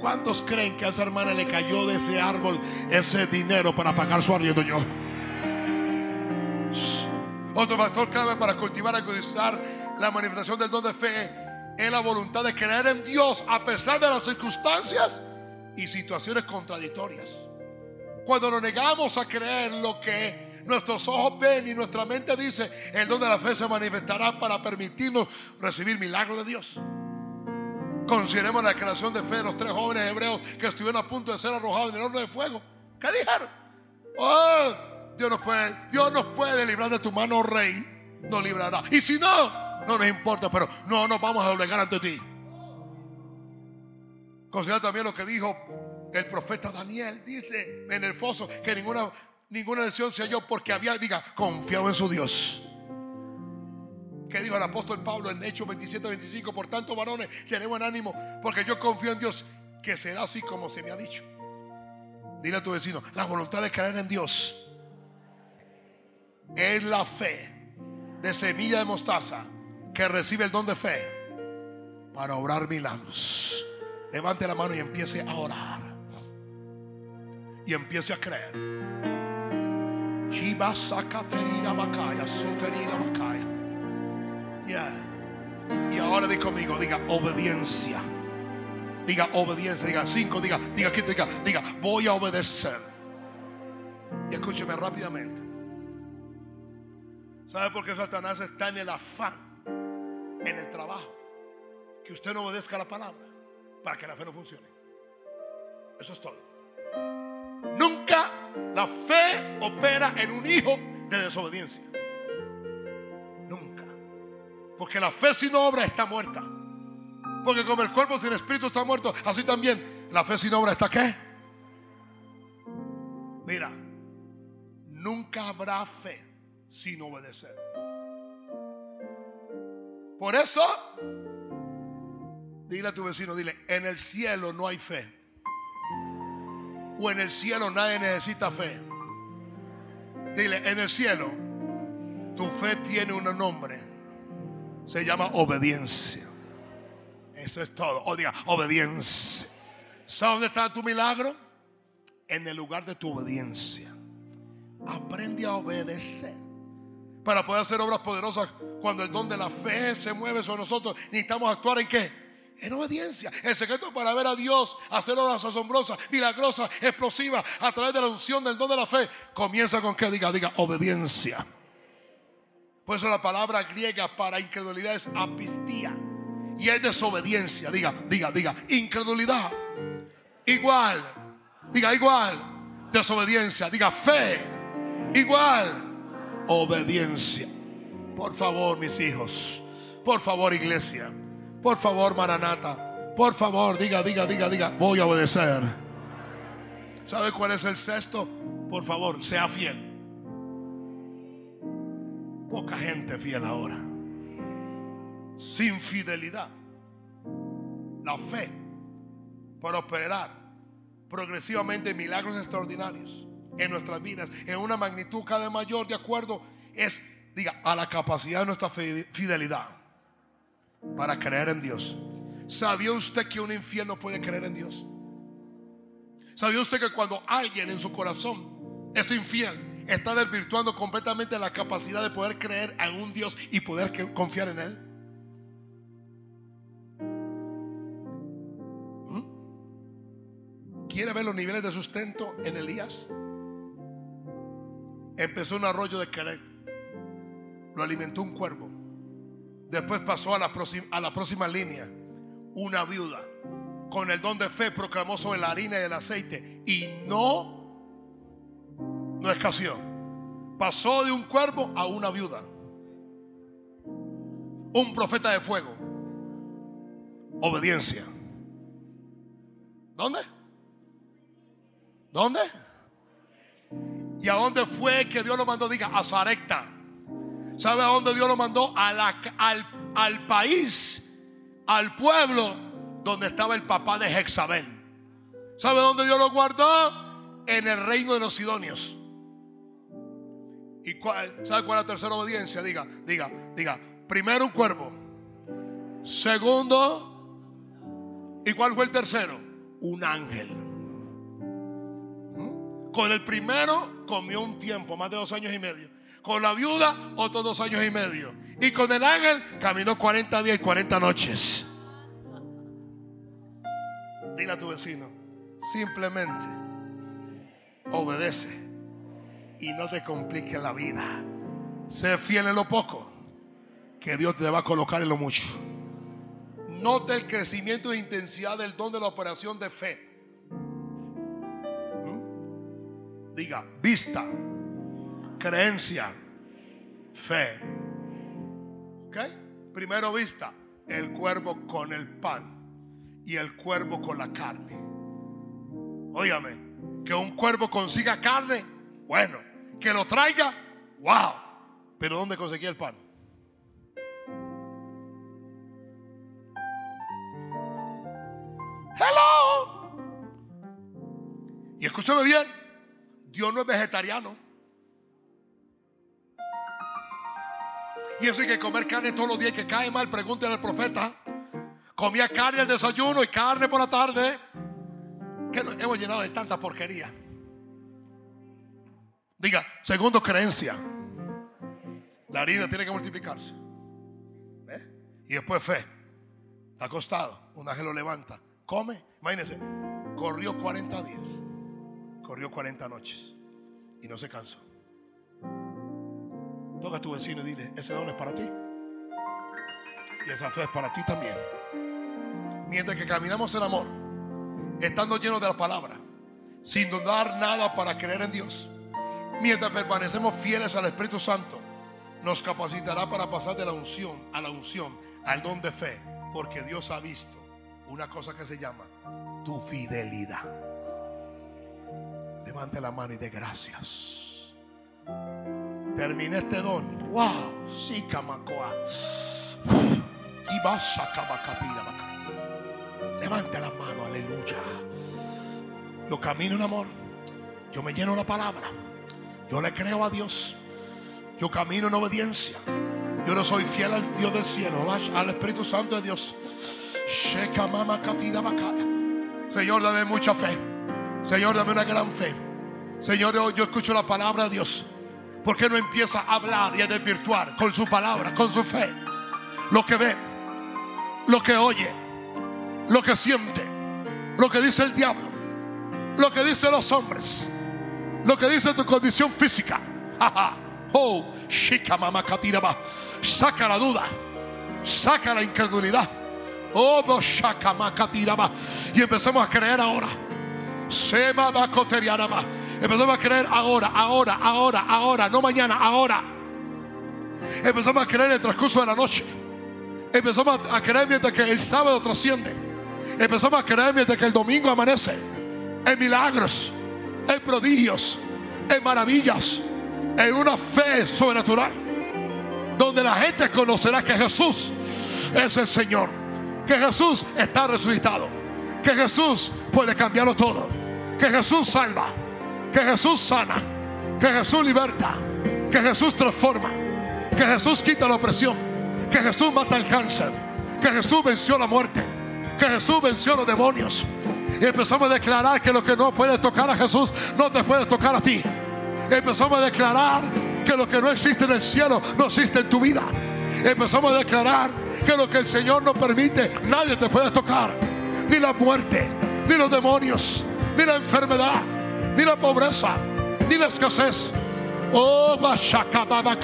¿Cuántos creen que a esa hermana le cayó de ese árbol ese dinero para pagar su arriendo yo? Otro factor clave para cultivar y agudizar la manifestación del don de fe es la voluntad de creer en Dios a pesar de las circunstancias y situaciones contradictorias. Cuando nos negamos a creer lo que nuestros ojos ven y nuestra mente dice, el don de la fe se manifestará para permitirnos recibir milagros de Dios. Consideremos la declaración de fe de los tres jóvenes hebreos que estuvieron a punto de ser arrojados en el horno de fuego. ¿Qué dijeron? Oh, Dios nos puede, Dios nos puede librar de tu mano, rey. Nos librará. Y si no, no nos importa, pero no nos vamos a doblegar ante ti. Considera también lo que dijo el profeta Daniel. Dice en el foso que ninguna, ninguna lesión se halló porque había, diga, confiado en su Dios. ¿Qué dijo el apóstol Pablo en Hechos 27, 25? Por tanto, varones, buen ánimo, porque yo confío en Dios, que será así como se me ha dicho. Dile a tu vecino, la voluntad de creer en Dios es la fe de semilla de mostaza que recibe el don de fe para obrar milagros. Levante la mano y empiece a orar. Y empiece a creer. Bakaya, soterina bakaya. Y ahora di conmigo, diga obediencia. Diga obediencia, diga cinco, diga, diga, diga, diga, diga, voy a obedecer. Y escúcheme rápidamente. ¿Sabe por qué Satanás está en el afán, en el trabajo? Que usted no obedezca la palabra para que la fe no funcione. Eso es todo. Nunca la fe opera en un hijo de desobediencia. Porque la fe sin obra está muerta. Porque como el cuerpo sin espíritu está muerto, así también la fe sin obra está qué? Mira, nunca habrá fe sin obedecer. Por eso, dile a tu vecino, dile, en el cielo no hay fe. O en el cielo nadie necesita fe. Dile, en el cielo tu fe tiene un nombre. Se llama obediencia. Eso es todo. O diga, obediencia. ¿Sabes dónde está tu milagro? En el lugar de tu obediencia. Aprende a obedecer. Para poder hacer obras poderosas cuando el don de la fe se mueve sobre nosotros, necesitamos actuar en qué? En obediencia. El secreto para ver a Dios hacer obras asombrosas, milagrosas, explosivas a través de la unción del don de la fe comienza con que diga, diga, obediencia. Por eso la palabra griega para incredulidad es apistía. Y es desobediencia. Diga, diga, diga. Incredulidad. Igual. Diga igual. Desobediencia. Diga fe. Igual. Obediencia. Por favor, mis hijos. Por favor, iglesia. Por favor, Maranata. Por favor, diga, diga, diga, diga. Voy a obedecer. ¿Sabe cuál es el sexto? Por favor, sea fiel. Poca gente fiel ahora. Sin fidelidad. La fe para operar progresivamente milagros extraordinarios en nuestras vidas en una magnitud cada mayor de acuerdo es, diga, a la capacidad de nuestra fidelidad para creer en Dios. ¿Sabía usted que un infierno puede creer en Dios? ¿Sabía usted que cuando alguien en su corazón es infiel, está desvirtuando completamente la capacidad de poder creer en un Dios y poder confiar en Él? ¿Mm? ¿Quiere ver los niveles de sustento en Elías? Empezó un arroyo de querer. Lo alimentó un cuervo. Después pasó a a la próxima línea. Una viuda. Con el don de fe proclamó sobre la harina y el aceite. Y no, no. Pasó de un cuervo a una viuda. Un profeta de fuego. Obediencia. ¿Dónde? ¿Dónde? ¿Y a dónde fue que Dios lo mandó? Diga, a Zarepta. ¿Sabe a dónde Dios lo mandó? Al, al país, al pueblo donde estaba el papá de Jezabel. ¿Sabe dónde Dios lo guardó? En el reino de los sidonios. ¿Y cuál, sabe cuál es la tercera obediencia? Diga, diga, diga. Primero un cuervo. Segundo, ¿y cuál fue el tercero? Un ángel. ¿Mm? Con el primero comió un tiempo, más de dos años y medio. Con la viuda, otros dos años y medio. Y con el ángel caminó 40 días y 40 noches. Dile a tu vecino, simplemente obedece y no te complique la vida. Sé fiel en lo poco, que Dios te va a colocar en lo mucho. Note el crecimiento de intensidad del don de la operación de fe. ¿Mm? Diga, vista, creencia, fe. ¿Ok? Primero vista, el cuervo con el pan y el cuervo con la carne. Óigame, que un cuervo consiga carne, bueno, que lo traiga, wow. Pero ¿dónde conseguía el pan? Hello. Y escúchame bien, Dios no es vegetariano. Y eso hay que comer carne todos los días que cae mal, pregúntale al profeta. Comía carne al desayuno y carne por la tarde. Que nos hemos llenado de tanta porquería. Diga, segundo creencia. La harina tiene que multiplicarse. Y después fe. Está acostado. Un ángel lo levanta. Come. Imagínense. Corrió 40 días. Corrió 40 noches. Y no se cansó. Toca a tu vecino y dile, ese don es para ti. Y esa fe es para ti también. Mientras que caminamos en amor, estando llenos de la palabra, sin dudar nada para creer en Dios, mientras permanecemos fieles al Espíritu Santo, nos capacitará para pasar de la unción a la unción, al don de fe, porque Dios ha visto una cosa que se llama tu fidelidad. Levante la mano y dé gracias. Terminé este don. Wow, sí, camacoa. Y vas a cabacatira, baca. Levante la mano, aleluya. Yo camino en amor. Yo me lleno de la palabra. Yo le creo a Dios. Yo camino en obediencia. Yo no soy fiel al Dios del cielo, al Espíritu Santo de Dios. Señor, dame mucha fe. Señor, dame una gran fe. Señor, yo, yo escucho la palabra de Dios. ¿Por qué no empieza a hablar y a desvirtuar con su palabra, con su fe? Lo que ve, lo que oye, lo que siente, lo que dice el diablo, lo que dicen los hombres, lo que dice tu condición física. Oh, shika mama katiraba. Saca la duda, saca la incredulidad. Oh, makatiraba. Y empezamos a creer ahora. Sema. Empezamos a creer ahora, ahora, ahora, ahora, no mañana, ahora. Empezamos a creer en el transcurso de la noche. Empezamos a creer mientras que el sábado trasciende. Empezamos a creer mientras que el domingo amanece. En milagros, en prodigios, en maravillas, en una fe sobrenatural. Donde la gente conocerá que Jesús es el Señor. Que Jesús está resucitado. Que Jesús puede cambiarlo todo. Que Jesús salva. Que Jesús sana. Que Jesús liberta. Que Jesús transforma. Que Jesús quita la opresión. Que Jesús mata el cáncer. Que Jesús venció la muerte. Que Jesús venció los demonios. Empezamos a declarar que lo que no puede tocar a Jesús no te puede tocar a ti. Empezamos a declarar que lo que no existe en el cielo no existe en tu vida. Empezamos a declarar que lo que el Señor no permite, nadie te puede tocar. Ni la muerte, ni los demonios, ni la enfermedad, ni la pobreza, ni la escasez. Oh, baba,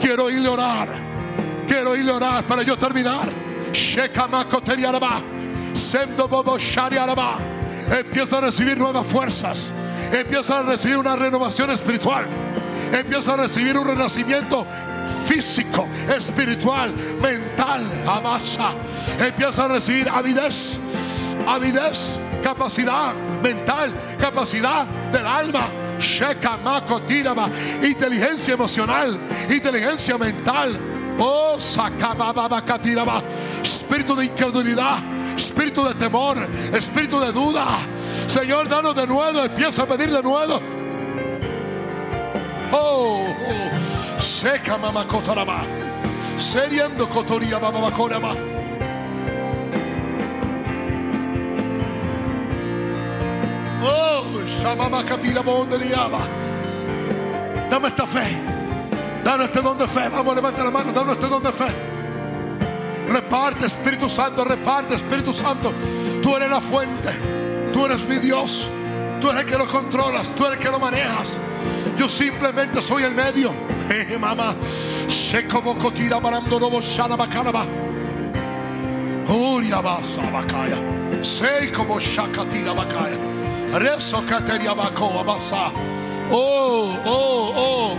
quiero a orar. Quiero a orar para yo terminar. Shekama, teriaraba. Sendo, bobo, shariaraba. Empieza a recibir nuevas fuerzas. Empieza a recibir una renovación espiritual. Empieza a recibir un renacimiento físico, espiritual, mental. Amasa. Empieza a recibir avidez, avidez, capacidad mental, capacidad del alma. Sheka, mako, tiraba. Inteligencia emocional, inteligencia mental. Oh, sakababa, katiraba. Espíritu de incredulidad, espíritu de temor, espíritu de duda. Señor, danos de nuevo, empieza a pedir de nuevo. Oh, seca mama kotorama. Seriendo kotoria mama korama. Oh, shamama katira bonderiaba. Dame esta fe. Danos este don de fe. Vamos, levanta la mano. Danos este don de fe. Reparte, Espíritu Santo. Reparte, Espíritu Santo. Tú eres la fuente. Tú eres mi Dios. Tú eres el que lo controlas. Tú eres el que lo manejas. Yo simplemente soy el medio. Jeje, mamá. Se como cotira barando robo shana bacanaba. Uria basa bakaya. Sei como shakatira bakaya. Rezo kateria bakoa basa. Oh, oh, oh.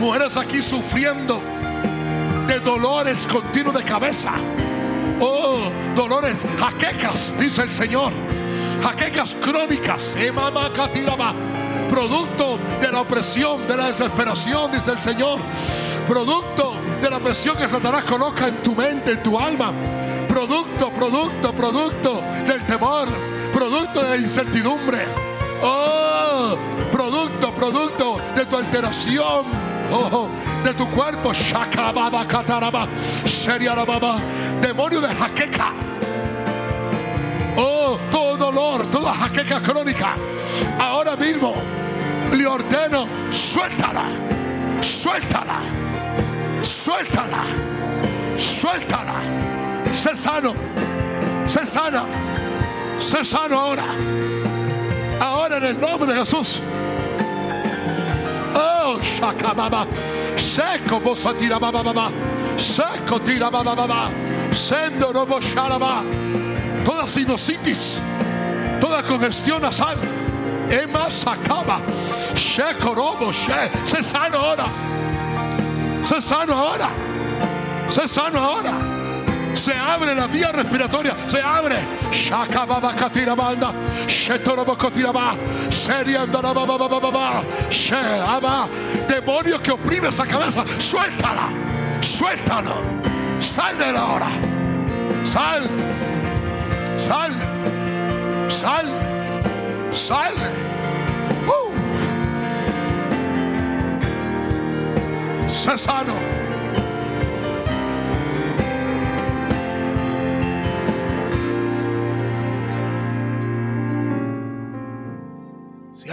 Mujeres aquí sufriendo dolores continuos de cabeza. Oh, dolores, jaquecas, dice el Señor. Jaquecas crónicas. Eh. Producto de la opresión, de la desesperación, dice el Señor. Producto de la presión que Satanás coloca en tu mente, en tu alma. Producto, producto, producto del temor. Producto de la incertidumbre. Oh, producto, producto de tu alteración. Oh, de tu cuerpo. Shakababa, kataraba, sheriarababa. Demonio de jaqueca. Oh, todo dolor, toda jaqueca crónica. Ahora mismo le ordeno, suéltala, suéltala, suéltala, suéltala. Sé sano, sé sana, sé sano ahora. Ahora en el nombre de Jesús. Oh, shakababa. Seco, bosa tira baba baba. Seco tira baba baba. Sendo robo sharaba. Toda sinusitis, toda congestión nasal. Ema sacaba. Sheco robo she. Sé sano ahora. Sé sano ahora. Sé sano ahora. Se abre la vía respiratoria, se abre. Shakababa katira banda. Shetorobo kotiraba. Seriandara baba baba baba. Sheaba. Demonio que oprime esa cabeza, suéltala. Suéltalo. Sal de la hora. Sal. Sal. Sal. Sal. Uh. Sé sano.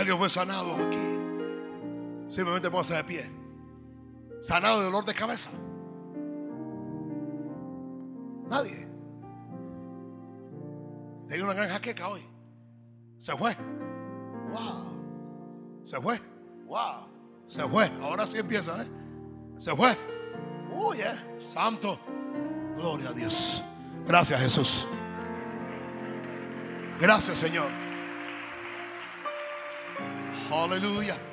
Alguien fue sanado aquí, simplemente póngase de pie. Sanado de dolor de cabeza. Nadie. Tenía una gran jaqueca hoy. Se fue. Wow. Se fue. Wow. Se fue. Ahora sí empieza, ¿eh? Se fue. Oh, yeah. Santo. Gloria a Dios. Gracias, Jesús. Gracias, Señor. Aleluya.